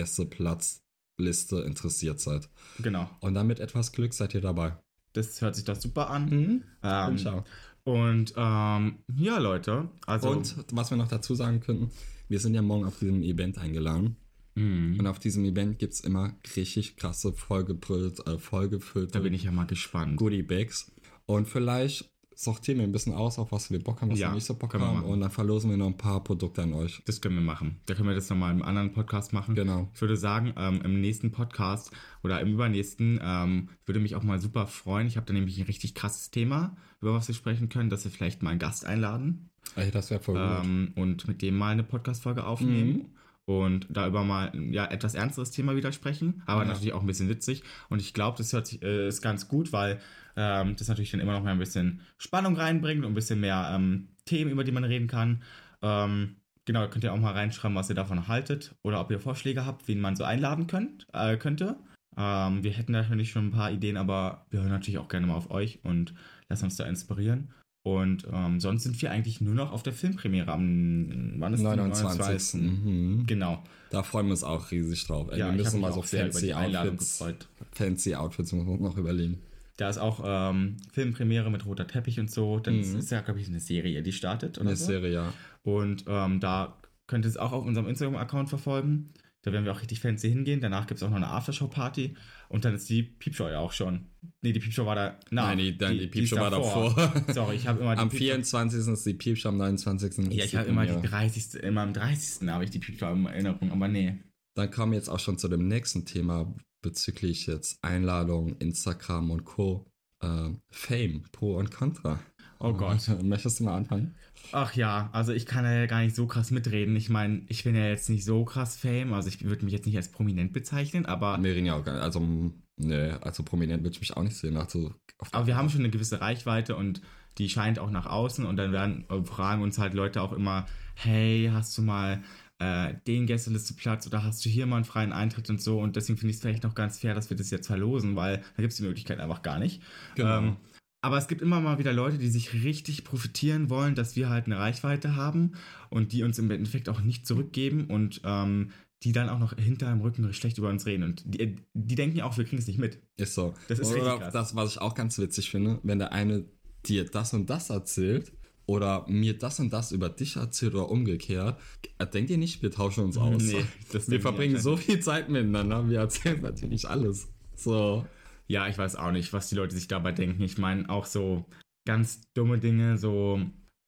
S3: Gästeplatzliste interessiert seid.
S2: Genau.
S3: Und dann mit etwas Glück seid ihr dabei.
S2: Das hört sich doch super an.
S3: Mhm.
S2: Ähm,
S3: Ciao.
S2: und ähm, ja, Leute. Also,
S3: Und was wir noch dazu sagen könnten, wir sind ja morgen auf diesem Event eingeladen.
S2: mh,
S3: Und auf diesem Event gibt es immer richtig krasse, vollgebrüllt, äh, vollgefüllte
S2: da bin ich ja mal gespannt.
S3: Goodie Bags. Und vielleicht sortieren wir ein bisschen aus, auf was wir Bock haben, was
S2: Ja,
S3: wir nicht so Bock haben. Und dann verlosen wir noch ein paar Produkte an euch.
S2: Das können wir machen. Da können wir das nochmal im anderen Podcast machen.
S3: Genau.
S2: Ich würde sagen, ähm, im nächsten Podcast oder im übernächsten ähm, würde mich auch mal super freuen. Ich habe da nämlich ein richtig krasses Thema, über was wir sprechen können, dass wir vielleicht mal einen Gast einladen
S3: Ey, das wäre voll gut.
S2: ähm, und mit dem mal eine Podcast-Folge aufnehmen.
S3: Mhm.
S2: Und da über mal ja, etwas ernsteres Thema wieder sprechen, aber
S3: Ja.
S2: natürlich auch ein bisschen witzig. Und ich glaube, das hört sich, äh, ist ganz gut, weil ähm, das natürlich dann immer noch mal ein bisschen Spannung reinbringt und ein bisschen mehr ähm, Themen, über die man reden kann. Ähm, genau, könnt ihr auch mal reinschreiben, was ihr davon haltet oder ob ihr Vorschläge habt, wen man so einladen könnt, äh, könnte. Ähm, wir hätten natürlich schon ein paar Ideen, aber wir hören natürlich auch gerne mal auf euch und lassen uns da inspirieren. Und ähm, sonst sind wir eigentlich nur noch auf der Filmpremiere am wann ist die?
S3: 29. Mhm.
S2: Genau.
S3: Da freuen wir uns auch riesig drauf. Ey,
S2: Ja,
S3: wir müssen mal so fancy Outfits, fancy Outfits müssen wir uns noch überlegen.
S2: Da ist auch ähm, Filmpremiere mit roter Teppich und so. Dann
S3: Mhm.
S2: ist ja, glaube ich, eine Serie, die startet. Oder
S3: Eine
S2: so.
S3: Serie, ja.
S2: Und ähm, da könnt ihr es auch auf unserem Instagram-Account verfolgen. Da werden wir auch richtig fancy hingehen. Danach gibt es auch noch eine Aftershow-Party. Und dann ist die Piepshow ja auch schon. Nee, die Piepshow war da. Na,
S3: Nein, die, dann, die, Piepshow war davor.
S2: Sorry, ich habe immer die
S3: Am
S2: Piepshow-
S3: 24. ist die Piepshow, am 29. ist
S2: Ja, ich
S3: die
S2: habe immer die
S3: Premiere.
S2: 30. Immer am 30. habe ich die Piepshow in Erinnerung, aber nee.
S3: Dann kommen wir jetzt auch schon zu dem nächsten Thema bezüglich jetzt Einladung, Instagram und Co. Äh, Fame, Pro und Contra.
S2: Oh Gott.
S3: Möchtest du mal anfangen?
S2: Ach ja, also ich kann ja gar nicht so krass mitreden. Ich meine, ich bin ja jetzt nicht so krass Fame, also ich würde mich jetzt nicht als prominent bezeichnen, aber,
S3: Wir reden ja auch gar nicht. Also, ne, also prominent würde ich mich auch nicht sehen. Also,
S2: aber wir haben schon eine gewisse Reichweite und die scheint auch nach außen und dann werden äh, fragen uns halt Leute auch immer, hey, hast du mal äh, den Gästelisteplatz oder hast du hier mal einen freien Eintritt und so und deswegen finde ich es vielleicht noch ganz fair, dass wir das jetzt verlosen, weil da gibt es die Möglichkeit einfach gar nicht.
S3: Genau.
S2: Ähm, aber es gibt immer mal wieder Leute, die sich richtig profitieren wollen, dass wir halt eine Reichweite haben und die uns im Endeffekt auch nicht zurückgeben und ähm, die dann auch noch hinter dem Rücken schlecht über uns reden. Und die, die denken ja auch, wir kriegen es nicht mit.
S3: Ist so.
S2: Das ist
S3: oder
S2: richtig krass.
S3: das, was ich auch ganz witzig finde, wenn der eine dir das und das erzählt oder mir das und das über dich erzählt oder umgekehrt, äh, denkt ihr nicht, wir tauschen uns aus.
S2: Nee, das
S3: wir verbringen so viel Zeit miteinander, wir erzählen natürlich alles. So.
S2: Ja, ich weiß auch nicht, was die Leute sich dabei denken. Ich meine, auch so ganz dumme Dinge, so,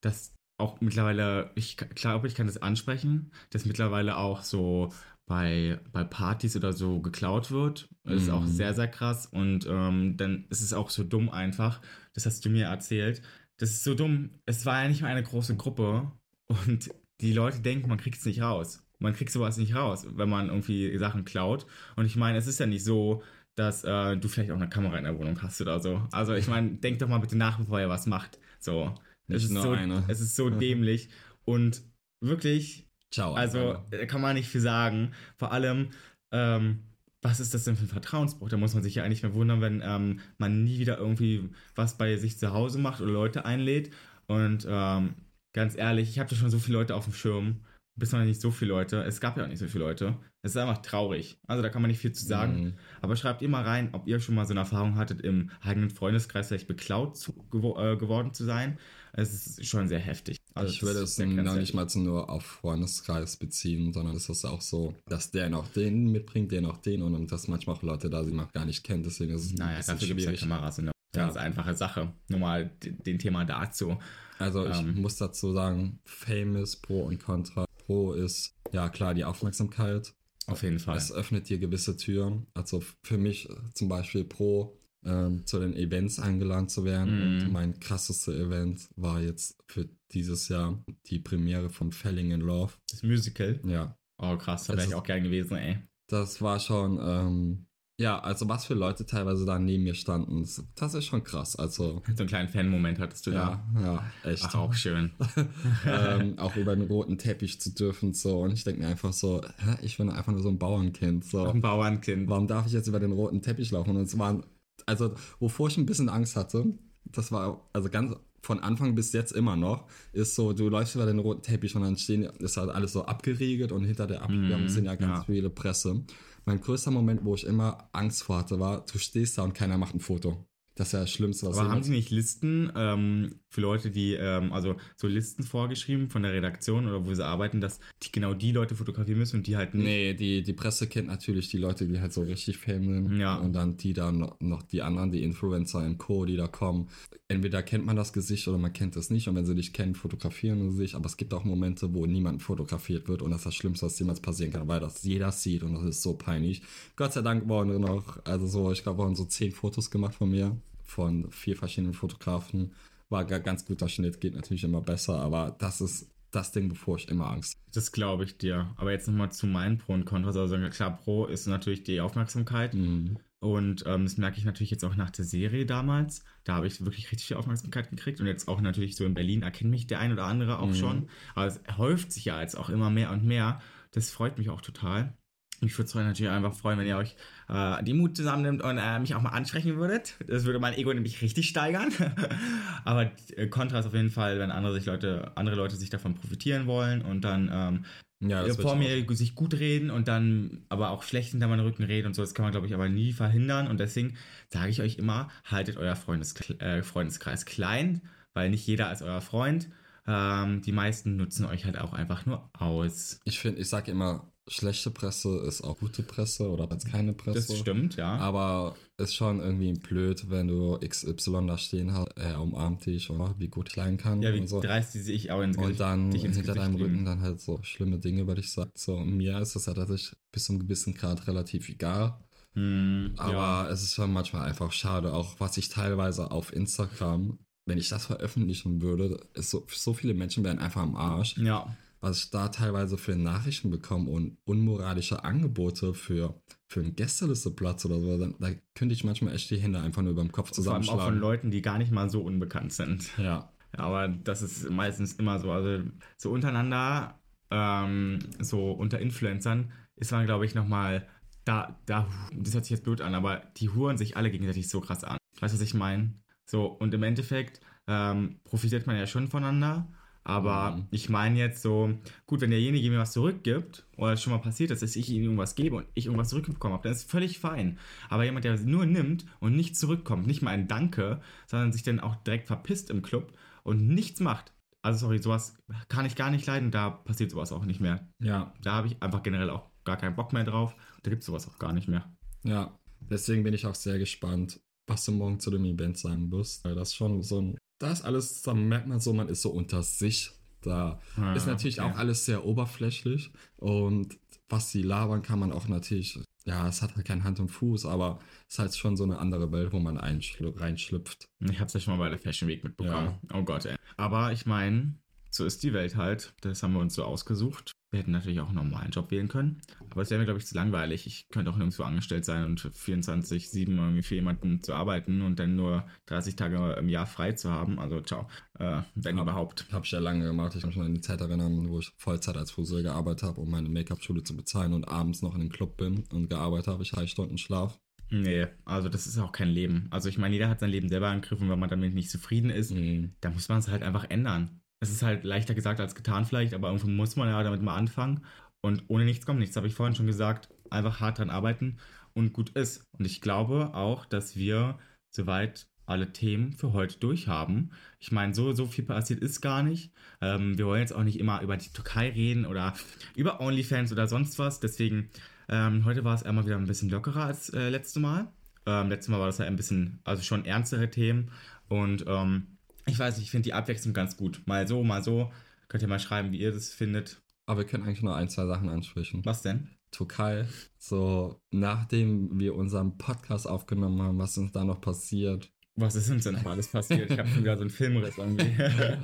S2: dass auch mittlerweile, ich glaube, ich kann das ansprechen, dass mittlerweile auch so bei, bei Partys oder so geklaut wird. Das ist auch
S3: Mhm.
S2: sehr, sehr krass. Und ähm, dann ist es auch so dumm einfach. Das hast du mir erzählt. Das ist so dumm. Es war ja nicht mal eine große Gruppe und die Leute denken, man kriegt es nicht raus. Man kriegt sowas nicht raus, wenn man irgendwie Sachen klaut. Und ich meine, es ist ja nicht so, dass äh, du vielleicht auch eine Kamera in der Wohnung hast oder so. Also ich meine, denk doch mal bitte nach, bevor ihr was macht. So.
S3: Nicht
S2: es ist so,
S3: eine.
S2: Es ist so dämlich. Und wirklich,
S3: Ciao.
S2: also da kann man nicht viel sagen. Vor allem, ähm, was ist das denn für ein Vertrauensbruch? Da muss man sich ja eigentlich mehr wundern, wenn ähm, man nie wieder irgendwie was bei sich zu Hause macht oder Leute einlädt. Und ähm, ganz ehrlich, ich habe da schon so viele Leute auf dem Schirm. Bisher nicht so viele Leute. Es gab ja auch nicht so viele Leute. Es ist einfach traurig. Also da kann man nicht viel zu sagen.
S3: Mhm.
S2: Aber schreibt ihr mal rein, ob ihr schon mal so eine Erfahrung hattet, im eigenen Freundeskreis vielleicht beklaut zu, gewo äh, geworden zu sein. Es ist schon sehr heftig. Also
S3: ich würde es noch nicht mal so nur auf Freundeskreis beziehen, sondern es ist auch so, dass der noch den mitbringt, der noch den und, dass manchmal auch Leute da, die man gar nicht kennt, deswegen ist es ein
S2: Naja,
S3: bisschen
S2: dafür gibt es ja
S3: schwierig.
S2: Kameras eine
S3: Ja.
S2: ganz einfache Sache. Nur mal den Thema dazu.
S3: Also ich
S2: Ähm.
S3: muss dazu sagen, Famous, Pro und Contra. Pro ist, ja klar, die Aufmerksamkeit.
S2: Auf jeden Fall.
S3: Es öffnet dir gewisse Türen. Also für mich äh, zum Beispiel Pro, ähm, zu den Events eingeladen zu werden. Und mein krasseste Event war jetzt für dieses Jahr die Premiere von Felling in Love.
S2: Das Musical.
S3: Ja,
S2: Oh, krass, da wäre ich auch gern gewesen, ey.
S3: das war schon, ähm, ja, also was für Leute teilweise da neben mir standen, das- ist schon krass. Also,
S2: So einen kleinen Fan-Moment hattest du
S3: ja, ja, echt.
S2: da. Ach, auch schön.
S3: ähm, auch über den roten Teppich zu dürfen, so. Und ich denke mir einfach so, hä, ich bin einfach nur so ein Bauernkind, so.
S2: Ein Bauernkind.
S3: Warum darf ich jetzt über den roten Teppich laufen? Und es waren, also, wovor ich ein bisschen Angst hatte, das war, also ganz von Anfang bis jetzt immer noch, ist so, du läufst über den roten Teppich und dann stehen, ist halt alles so abgeriegelt und hinter der Absperrung
S2: Mhm,
S3: sind ja ganz
S2: ja.
S3: viele Presse. Mein größter Moment, wo ich immer Angst vor hatte, war, du stehst da und keiner macht ein Foto. Das ist ja das Schlimmste, was
S2: Aber haben Sie nicht Listen ähm, für Leute, die, ähm, also so Listen vorgeschrieben von der Redaktion oder wo sie arbeiten, dass die genau die Leute fotografieren müssen und die halt nicht?
S3: Nee, die, die Presse kennt natürlich die Leute, die halt so richtig fame sind.
S2: Ja.
S3: Und dann die dann noch- noch die anderen, die Influencer und Co., die da kommen. Entweder kennt man das Gesicht oder man kennt es nicht. Und wenn sie dich kennen, fotografieren sie sich. Aber es gibt auch Momente, wo niemand fotografiert wird. Und das ist das Schlimmste, was jemals passieren kann, weil das jeder sieht und das ist so peinlich. Gott sei Dank wurden noch, also so, ich glaube, wurden so zehn Fotos gemacht von mir. Von vier verschiedenen Fotografen. War gar ganz guter Schnitt, geht natürlich immer besser. Aber das ist das Ding, bevor ich immer Angst
S2: Das glaube ich dir. Aber jetzt nochmal zu meinen Pro und Kontras. Also klar, Pro ist natürlich die Aufmerksamkeit.
S3: Mhm.
S2: Und ähm, das merke ich natürlich jetzt auch nach der Serie damals. Da habe ich wirklich richtig viel Aufmerksamkeit gekriegt. Und jetzt auch natürlich so in Berlin erkennt mich der ein oder andere auch
S3: Mhm.
S2: schon. Aber es häuft sich ja jetzt auch immer mehr und mehr. Das freut mich auch total. Mich würde es natürlich einfach freuen, wenn ihr euch äh, die Mut zusammennimmt und äh, mich auch mal ansprechen würdet. Das würde mein Ego nämlich richtig steigern. Aber äh, Kontra ist auf jeden Fall, wenn andere sich Leute, andere Leute sich davon profitieren wollen und dann ähm,
S3: Ja, das
S2: vor
S3: ich
S2: mir sich gut reden und dann aber auch schlecht hinter meinem Rücken reden und so, das kann man, glaube ich, aber nie verhindern. Und deswegen sage ich euch immer, haltet euer Freundes äh, Freundeskreis klein, weil nicht jeder ist euer Freund. Ähm, die meisten nutzen euch halt auch einfach nur aus.
S3: Ich finde, ich sage immer, schlechte Presse ist auch gute Presse oder als keine Presse.
S2: Das stimmt, ja.
S3: Aber ist schon irgendwie blöd, wenn du XY da stehen hast, er umarmt dich und wie gut ich leiden kann
S2: ja, wie
S3: und so.
S2: dreist die sich auch ins
S3: Und
S2: Gesicht,
S3: dann
S2: dich ins
S3: hinter
S2: Gesicht
S3: deinem. Rücken dann halt so schlimme Dinge über dich sagt. So, mir ist das ja tatsächlich bis zu einem gewissen Grad relativ egal.
S2: Hm,
S3: Aber es ist schon manchmal einfach schade, auch was ich teilweise auf Instagram, wenn ich das veröffentlichen würde, ist so, so viele Menschen wären einfach am Arsch.
S2: ja.
S3: Was ich da teilweise für Nachrichten bekomme und unmoralische Angebote für, für einen Gästelisteplatz oder so, dann, da könnte ich manchmal echt die Hände einfach nur über dem Kopf
S2: Vor allem auch von
S3: zusammenschlagen.
S2: Leuten, die gar nicht mal so unbekannt sind.
S3: Ja,
S2: Aber das ist meistens immer so. Also so untereinander, ähm, so unter Influencern, ist man, glaube ich, nochmal da, da, das hört sich jetzt blöd an, aber die huren sich alle gegenseitig so krass an. Weißt du, was ich meine? So, und im Endeffekt ähm, profitiert man ja schon voneinander. Aber
S3: Mhm.
S2: ich meine jetzt so, gut, wenn derjenige mir was zurückgibt, oder es schon mal passiert ist, dass ich ihm irgendwas gebe und ich irgendwas zurückbekommen habe, dann ist völlig fein. Aber jemand, der nur nimmt und nicht zurückkommt, nicht mal ein Danke, sondern sich dann auch direkt verpisst im Club und nichts macht. Also sorry, sowas kann ich gar nicht leiden, da passiert sowas auch nicht mehr.
S3: ja,
S2: Da habe ich einfach generell auch gar keinen Bock mehr drauf. Da gibt es sowas auch gar nicht mehr.
S3: ja. Deswegen bin ich auch sehr gespannt, was du morgen zu dem Event sagen wirst. Weil das schon so ein, da ist alles, da merkt man so, man ist so unter sich. Da
S2: Ah,
S3: ist natürlich
S2: okay.
S3: auch alles sehr oberflächlich und was sie labern, kann man auch natürlich, ja, es hat halt kein Hand und Fuß, aber es ist halt schon so eine andere Welt, wo man einschlü- reinschlüpft.
S2: Ich habe es ja schon mal bei der Fashion Week mitbekommen. Oh Gott, ey. Aber ich meine, so ist die Welt halt. Das haben wir uns so ausgesucht. Wir hätten natürlich auch einen normalen Job wählen können. Aber es wäre mir, glaube ich, zu langweilig. Ich könnte auch nirgendwo angestellt sein und 24-7 irgendwie für jemanden zu arbeiten und dann nur 30 Tage im Jahr frei zu haben. Also, ciao. Äh, wenn
S3: Aber-
S2: überhaupt.
S3: Habe ich ja lange gemacht. Ich kann mich noch an die Zeit erinnern, wo ich Vollzeit als Friseur gearbeitet habe, um meine Make-up-Schule zu bezahlen und abends noch in den Club bin und gearbeitet habe. Ich drei Stunden Schlaf.
S2: Nee, also das ist auch kein Leben. Also ich meine, jeder hat sein Leben selber und wenn man damit nicht zufrieden ist,
S3: Mhm.
S2: da muss man es halt einfach ändern. Es ist halt leichter gesagt als getan vielleicht, aber irgendwo muss man ja damit mal anfangen. Und ohne nichts kommt nichts, habe ich vorhin schon gesagt. Einfach hart dran arbeiten und gut ist. Und ich glaube auch, dass wir soweit alle Themen für heute durch haben. Ich meine, so, so viel passiert ist gar nicht. Ähm, wir wollen jetzt auch nicht immer über die Türkei reden oder über OnlyFans oder sonst was. Deswegen, ähm, heute war es einmal wieder ein bisschen lockerer als äh, letztes Mal. Ähm, letztes Mal war das ja ein bisschen, also schon ernstere Themen. Und ähm, ich weiß nicht, ich finde die Abwechslung ganz gut. Mal so, mal so. Könnt ihr mal schreiben, wie ihr das findet.
S3: Aber wir können eigentlich nur ein, zwei Sachen ansprechen.
S2: Was denn?
S3: Türkei, so nachdem wir unseren Podcast aufgenommen haben, was uns da noch passiert.
S2: Was ist uns denn noch alles passiert? Ich habe schon wieder so einen Filmriss irgendwie.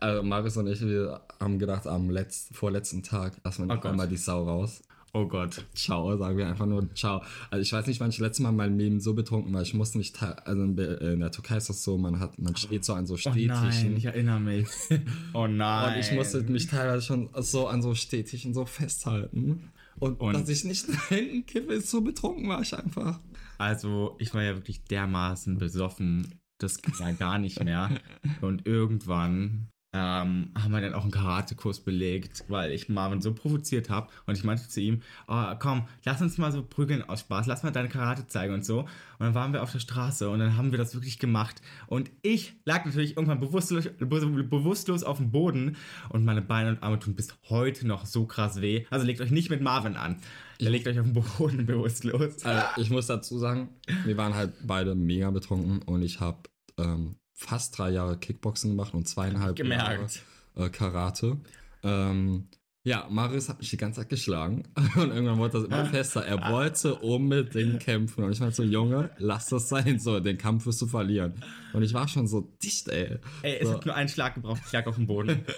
S3: Also Marius und ich, wir haben gedacht, am letzten, vorletzten Tag lassen wir
S2: Oh
S3: noch
S2: Gott.
S3: einmal die Sau raus.
S2: Oh Gott.
S3: Ciao, sagen wir einfach nur Ciao. Also ich weiß nicht, wann ich das letzte Mal in meinem Leben so betrunken war. Ich musste mich, te- also in Be- in der Türkei ist das so, man hat, man steht so an so
S2: Oh nein,
S3: Stehtischen.
S2: ich erinnere mich. Oh nein.
S3: und ich musste mich teilweise schon so an so Stehtischen so festhalten. Und,
S2: Und-
S3: dass ich nicht nach hinten kippe, ist so betrunken war ich einfach.
S2: Also, ich war ja wirklich dermaßen besoffen. Das ging ja gar nicht mehr. Und irgendwann ähm, haben wir dann auch einen Karatekurs belegt, weil ich Marvin so provoziert habe. Und ich meinte zu ihm, oh, komm, lass uns mal so prügeln aus Spaß, lass mal deine Karate zeigen und so. Und dann waren wir auf der Straße und dann haben wir das wirklich gemacht. Und ich lag natürlich irgendwann bewusstlos, be- bewusstlos auf dem Boden und meine Beine und Arme tun bis heute noch so krass weh. Also legt euch nicht mit Marvin an. Der legt euch auf den Boden bewusstlos.
S3: Also ich muss dazu sagen, wir waren halt beide mega betrunken und ich habe ähm, fast drei Jahre Kickboxen gemacht und zweieinhalb
S2: Gemerkt.
S3: Jahre äh, Karate. Ähm, ja, Marius hat mich die ganze Zeit geschlagen und irgendwann wurde das immer fester. Er wollte unbedingt kämpfen und ich war so, Junge, lass das sein, so, den Kampf wirst du verlieren. Und ich war schon so dicht, ey.
S2: Ey, es
S3: so.
S2: hat nur einen Schlag gebraucht, ich lag auf dem Boden.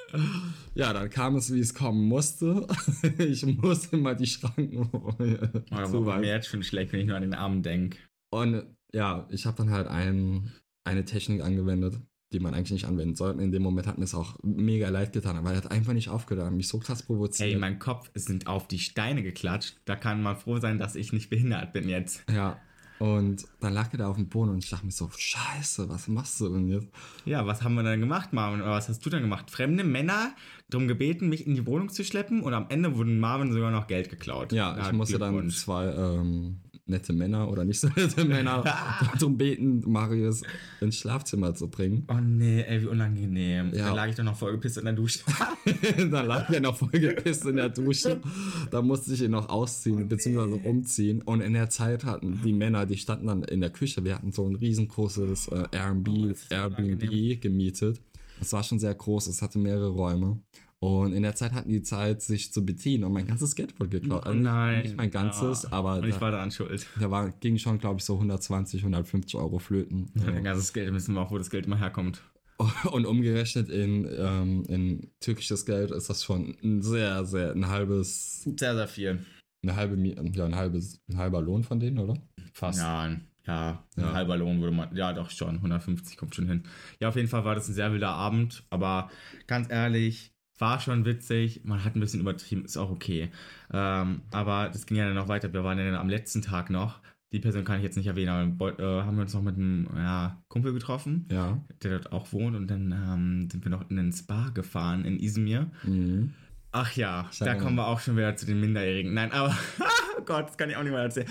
S3: Ja, dann kam es, wie es kommen musste. ich musste mal die Schranken
S2: Aber
S3: zuweisen.
S2: mir jetzt schon schlecht, wenn ich nur an den Arm denke.
S3: Und ja, ich habe dann halt ein, eine Technik angewendet, die man eigentlich nicht anwenden sollte. In dem Moment hat mir es auch mega leid getan, weil er hat einfach nicht aufgehört, mich so krass provoziert.
S2: Hey, mein Kopf ist sind auf die Steine geklatscht. Da kann man froh sein, dass ich nicht behindert bin jetzt.
S3: ja. Und dann lag er da auf dem Boden und ich dachte mir so, scheiße, was machst du denn jetzt?
S2: Ja, was haben wir dann gemacht, Marvin? Oder was hast du dann gemacht? Fremde Männer darum gebeten, mich in die Wohnung zu schleppen und am Ende wurden Marvin sogar noch Geld geklaut.
S3: Ja, ich musste dann zwei ähm, nette Männer oder nicht so nette Männer darum beten, Marius ins Schlafzimmer zu bringen.
S2: Oh nee, ey, wie unangenehm.
S3: Ja.
S2: Da lag ich doch noch voll gepisst in der Dusche.
S3: dann lag er noch voll gepisst in der Dusche. Da musste ich ihn noch ausziehen, beziehungsweise umziehen. Und in der Zeit hatten die Männer, die standen dann in der Küche. Wir hatten so ein riesengroßes äh, Airbnb,
S2: Oh,
S3: Airbnb gemietet. Es war schon sehr groß, es hatte mehrere Räume. Und in der Zeit hatten die Zeit, sich zu bedienen und mein ganzes Geld wurde geklaut.
S2: Oh
S3: Also
S2: nein.
S3: Nicht mein ganzes,
S2: Ja.
S3: aber
S2: Und ich
S3: da,
S2: war daran schuld.
S3: da war, ging schon, glaube ich, so 120, 150 Euro flöten.
S2: Mein ganzes Geld, wissen wir auch, wo das Geld immer herkommt.
S3: Und umgerechnet in, ähm, in türkisches Geld ist das schon ein sehr, sehr, ein halbes,
S2: Sehr, sehr viel.
S3: eine halbe, ja, ein halbes, ein halber Lohn von denen, oder? Fast.
S2: Ja, ein- ja, ein
S3: Ja.
S2: halber Lohn würde man, ja doch schon, 150 kommt schon hin. Ja, auf jeden Fall war das ein sehr wilder Abend, aber ganz ehrlich, war schon witzig, man hat ein bisschen übertrieben, ist auch okay. Ähm, aber das ging ja dann noch weiter, wir waren ja dann am letzten Tag noch, die Person kann ich jetzt nicht erwähnen, aber äh, haben wir uns noch mit einem ja, Kumpel getroffen,
S3: Ja.
S2: der dort auch wohnt und dann ähm, sind wir noch in den Spa gefahren in Izmir.
S3: Mhm.
S2: Ach ja,
S3: Ich
S2: da
S3: erinnere
S2: kommen wir auch schon wieder zu den Minderjährigen. Nein, aber oh Gott, das kann ich auch nicht mehr erzählen.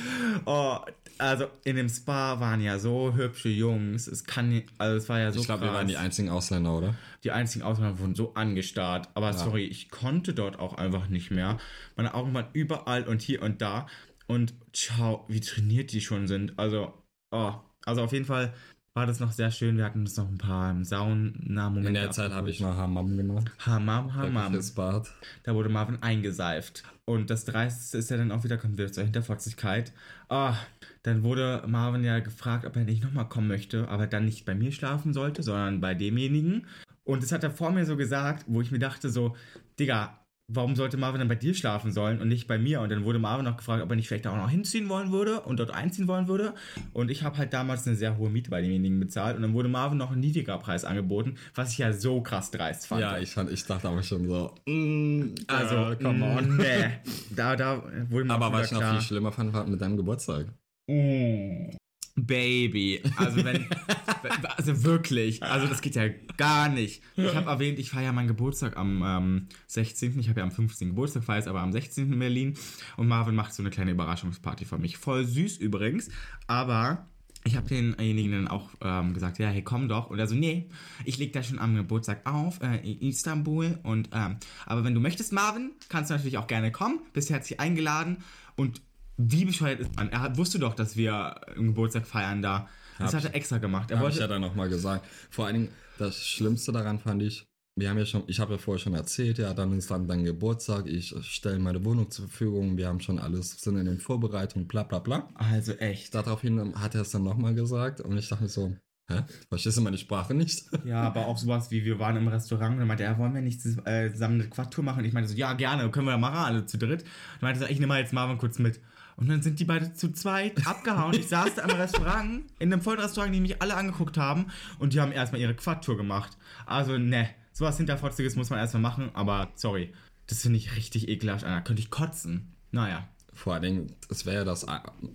S2: Oh, also in dem Spa waren ja so hübsche Jungs. Es kann, nicht- also es war ja so
S3: ich glaube, wir waren die einzigen Ausländer, oder?
S2: Die einzigen Ausländer wurden so angestarrt. Aber sorry, ich konnte dort auch einfach nicht mehr. Meine Augen waren überall und hier und da. Und ciao, wie trainiert die schon sind. Also, oh, also auf jeden Fall war das noch sehr schön. Wir hatten uns noch ein paar Sauna-Momente.
S3: In der Zeit habe ich noch Hammam gemacht.
S2: Hamam, Hamam.
S3: Bad.
S2: Da wurde Marvin eingeseift. Und das Dreiste ist ja dann auch wieder, kommt wieder zur Hinterfotzigkeit. Ah, dann wurde Marvin ja gefragt, ob er nicht nochmal kommen möchte, aber dann nicht bei mir schlafen sollte, sondern bei demjenigen. Und das hat er vor mir so gesagt, wo ich mir dachte so, Digga, warum sollte Marvin dann bei dir schlafen sollen und nicht bei mir? Und dann wurde Marvin noch gefragt, ob er nicht vielleicht auch noch hinziehen wollen würde und dort einziehen wollen würde. Und ich habe halt damals eine sehr hohe Miete bei demjenigen bezahlt und dann wurde Marvin noch ein niedriger Preis angeboten, was ich ja so krass dreist fand.
S3: Ja, ich, fand, ich dachte aber schon so, mm,
S2: Also,
S3: äh, come on.
S2: Nee. Da, da wurde mir
S3: Aber was ich noch
S2: klar.
S3: viel schlimmer fand, war mit deinem Geburtstag.
S2: Mm. Baby. Also wenn, also wirklich, also das geht ja gar nicht. Ich habe erwähnt, ich feiere meinen Geburtstag am ähm, 16. Ich habe ja am 15. Geburtstag, feiere es aber am 16. in Berlin. Und Marvin macht so eine kleine Überraschungsparty für mich. Voll süß übrigens, aber ich habe denjenigen dann auch ähm, gesagt, ja, hey, komm doch. Und er so, nee, ich leg da schon am Geburtstag auf äh, in Istanbul. Und ähm, aber wenn du möchtest, Marvin, kannst du natürlich auch gerne kommen. Bist herzlich eingeladen. Und wie bescheuert ist man? Er hat- wusste doch, dass wir einen Geburtstag feiern da. Das
S3: Hab
S2: hat er extra gemacht. Er
S3: Habe ich
S2: wollte.
S3: ja dann nochmal gesagt. Vor allen Dingen, das Schlimmste daran fand ich, wir haben ja schon, ich habe ja vorher schon erzählt, ja, dann ist dann dein Geburtstag, ich stelle meine Wohnung zur Verfügung, wir haben schon alles, sind in den Vorbereitungen, bla bla bla.
S2: also echt.
S3: Daraufhin hat er es dann nochmal gesagt und ich dachte mir so, hä? Verstehst du meine Sprache nicht?
S2: Ja, aber auch sowas wie, wir waren im Restaurant und dann meinte er, wollen wir nicht äh, zusammen eine Quadtour machen? Und ich meinte so, ja, gerne, können wir ja machen, alle zu dritt. Und meinte so, ich nehme mal jetzt Marvin kurz mit. Und dann sind die beide zu zweit abgehauen. Ich saß da im Restaurant, in einem vollen Restaurant, die mich alle angeguckt haben und die haben erstmal ihre Quadtour gemacht. Also, ne, sowas Hinterfotziges muss man erstmal machen, aber sorry, das finde ich richtig ekelhaft. Da könnte ich kotzen. Naja.
S3: Vor allen Dingen, es wäre ja das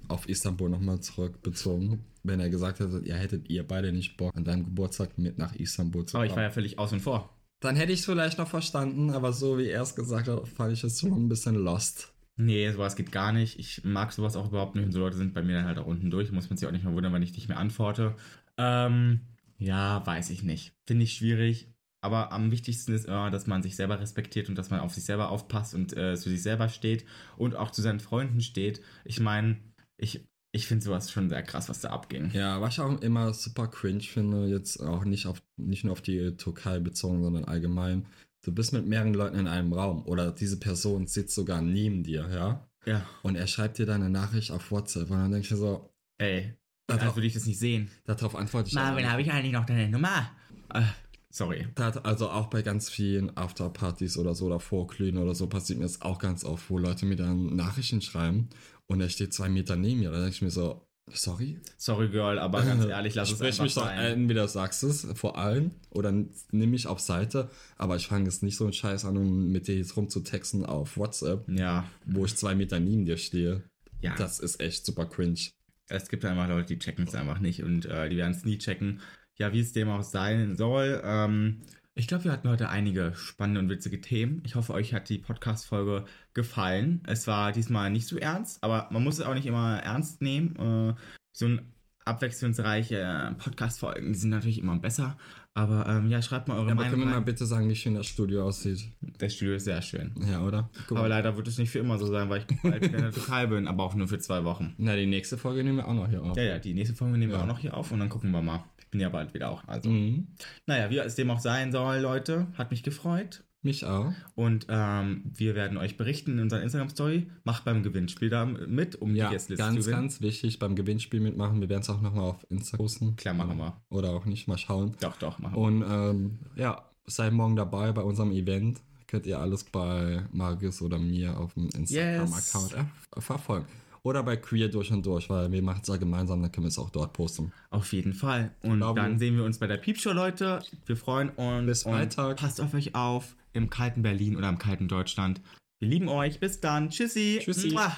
S3: auf Istanbul nochmal zurückbezogen, wenn er gesagt hätte, ja, hättet ihr beide nicht Bock, an deinem Geburtstag mit nach Istanbul zu
S2: Aber
S3: kommen.
S2: ich war ja völlig außen vor.
S3: Dann hätte ich es vielleicht noch verstanden, aber so wie er es gesagt hat, fand ich es schon ein bisschen lost.
S2: Nee, sowas geht gar nicht. Ich mag sowas auch überhaupt nicht. Und so Leute sind bei mir dann halt auch unten durch. Muss man sich auch nicht mehr wundern, wenn ich nicht mehr antworte. Ähm, ja, weiß ich nicht. Finde ich schwierig. Aber am wichtigsten ist immer, dass man sich selber respektiert und dass man auf sich selber aufpasst und äh, zu sich selber steht und auch zu seinen Freunden steht. Ich meine, ich, ich finde sowas schon sehr krass, was da abging.
S3: Ja, was ich auch immer super cringe finde, jetzt auch nicht, auf, nicht nur auf die Türkei bezogen, sondern allgemein. Du bist mit mehreren Leuten in einem Raum oder diese Person sitzt sogar neben dir, ja?
S2: Ja.
S3: Und er schreibt dir dann eine Nachricht auf WhatsApp und dann denkst du so,
S2: Ey,
S3: Darauf-
S2: würde ich das nicht sehen.
S3: darauf antworte ich
S2: Marvin, habe ich eigentlich noch deine Nummer? Äh, sorry.
S3: Also auch bei ganz vielen Afterpartys oder so oder Vorglühen oder so passiert mir das auch ganz oft, wo Leute mir dann Nachrichten schreiben und er steht zwei Meter neben mir. Da denke ich mir so, sorry?
S2: Sorry, Girl, aber ganz ehrlich, lass es
S3: Sprich
S2: einfach
S3: mich doch,
S2: sein.
S3: entweder sagst es vor allen oder nimm mich auf Seite, aber ich fange jetzt nicht so einen Scheiß an, um mit dir jetzt rumzutexten auf WhatsApp,
S2: ja,
S3: wo ich zwei Meter neben dir stehe.
S2: ja.
S3: Das ist echt super cringe.
S2: Es gibt einfach Leute, die checken es einfach nicht und äh, die werden es nie checken. Ja, wie es dem auch sein soll. Ähm, Ich glaube, wir hatten heute einige spannende und witzige Themen. Ich hoffe, euch hat die Podcast-Folge gefallen. Es war diesmal nicht so ernst, aber man muss es auch nicht immer ernst nehmen. Äh, so ein abwechslungsreiche Podcast-Folgen sind natürlich immer besser. Aber ähm, ja, schreibt mal eure
S3: Ja, aber
S2: Meinung.
S3: können wir mal
S2: rein.
S3: bitte sagen, wie schön das Studio aussieht?
S2: Das Studio ist sehr schön.
S3: Ja, oder? Guck
S2: Aber
S3: mal.
S2: leider wird es nicht für immer so sein, weil ich bald in der Türkei bin, aber auch nur für zwei Wochen.
S3: Na, die nächste Folge nehmen wir auch noch hier auf.
S2: Ja, ja, die nächste Folge nehmen wir
S3: Ja.
S2: auch noch hier auf und dann gucken wir mal. Ich bin ja bald wieder auch. Also,
S3: Mhm.
S2: naja, wie es dem auch sein soll, Leute, hat mich gefreut.
S3: Mich auch.
S2: Und ähm, wir werden euch berichten in unserer Instagram-Story. Macht beim Gewinnspiel da mit, um
S3: Ja,
S2: die Guestlist
S3: ganz,
S2: zu gewinnen.
S3: ganz wichtig beim Gewinnspiel mitmachen. Wir werden es auch nochmal auf Insta posten.
S2: Klar, machen wir.
S3: Oder auch nicht, mal schauen.
S2: Doch, doch, machen wir.
S3: Und ähm, ja, seid morgen dabei bei unserem Event. Könnt ihr alles bei Marius oder mir auf dem Instagram-Account äh, verfolgen. Oder bei Queer durch und durch, weil wir machen es ja gemeinsam, dann können wir es auch dort posten.
S2: Auf jeden Fall. Und
S3: Glaube.
S2: dann sehen wir uns bei der Piepshow, Leute. Wir freuen uns.
S3: Bis Freitag.
S2: Passt auf euch auf im kalten Berlin oder im kalten Deutschland. Wir lieben euch. Bis dann. Tschüssi.
S3: Tschüssi.
S2: Mua.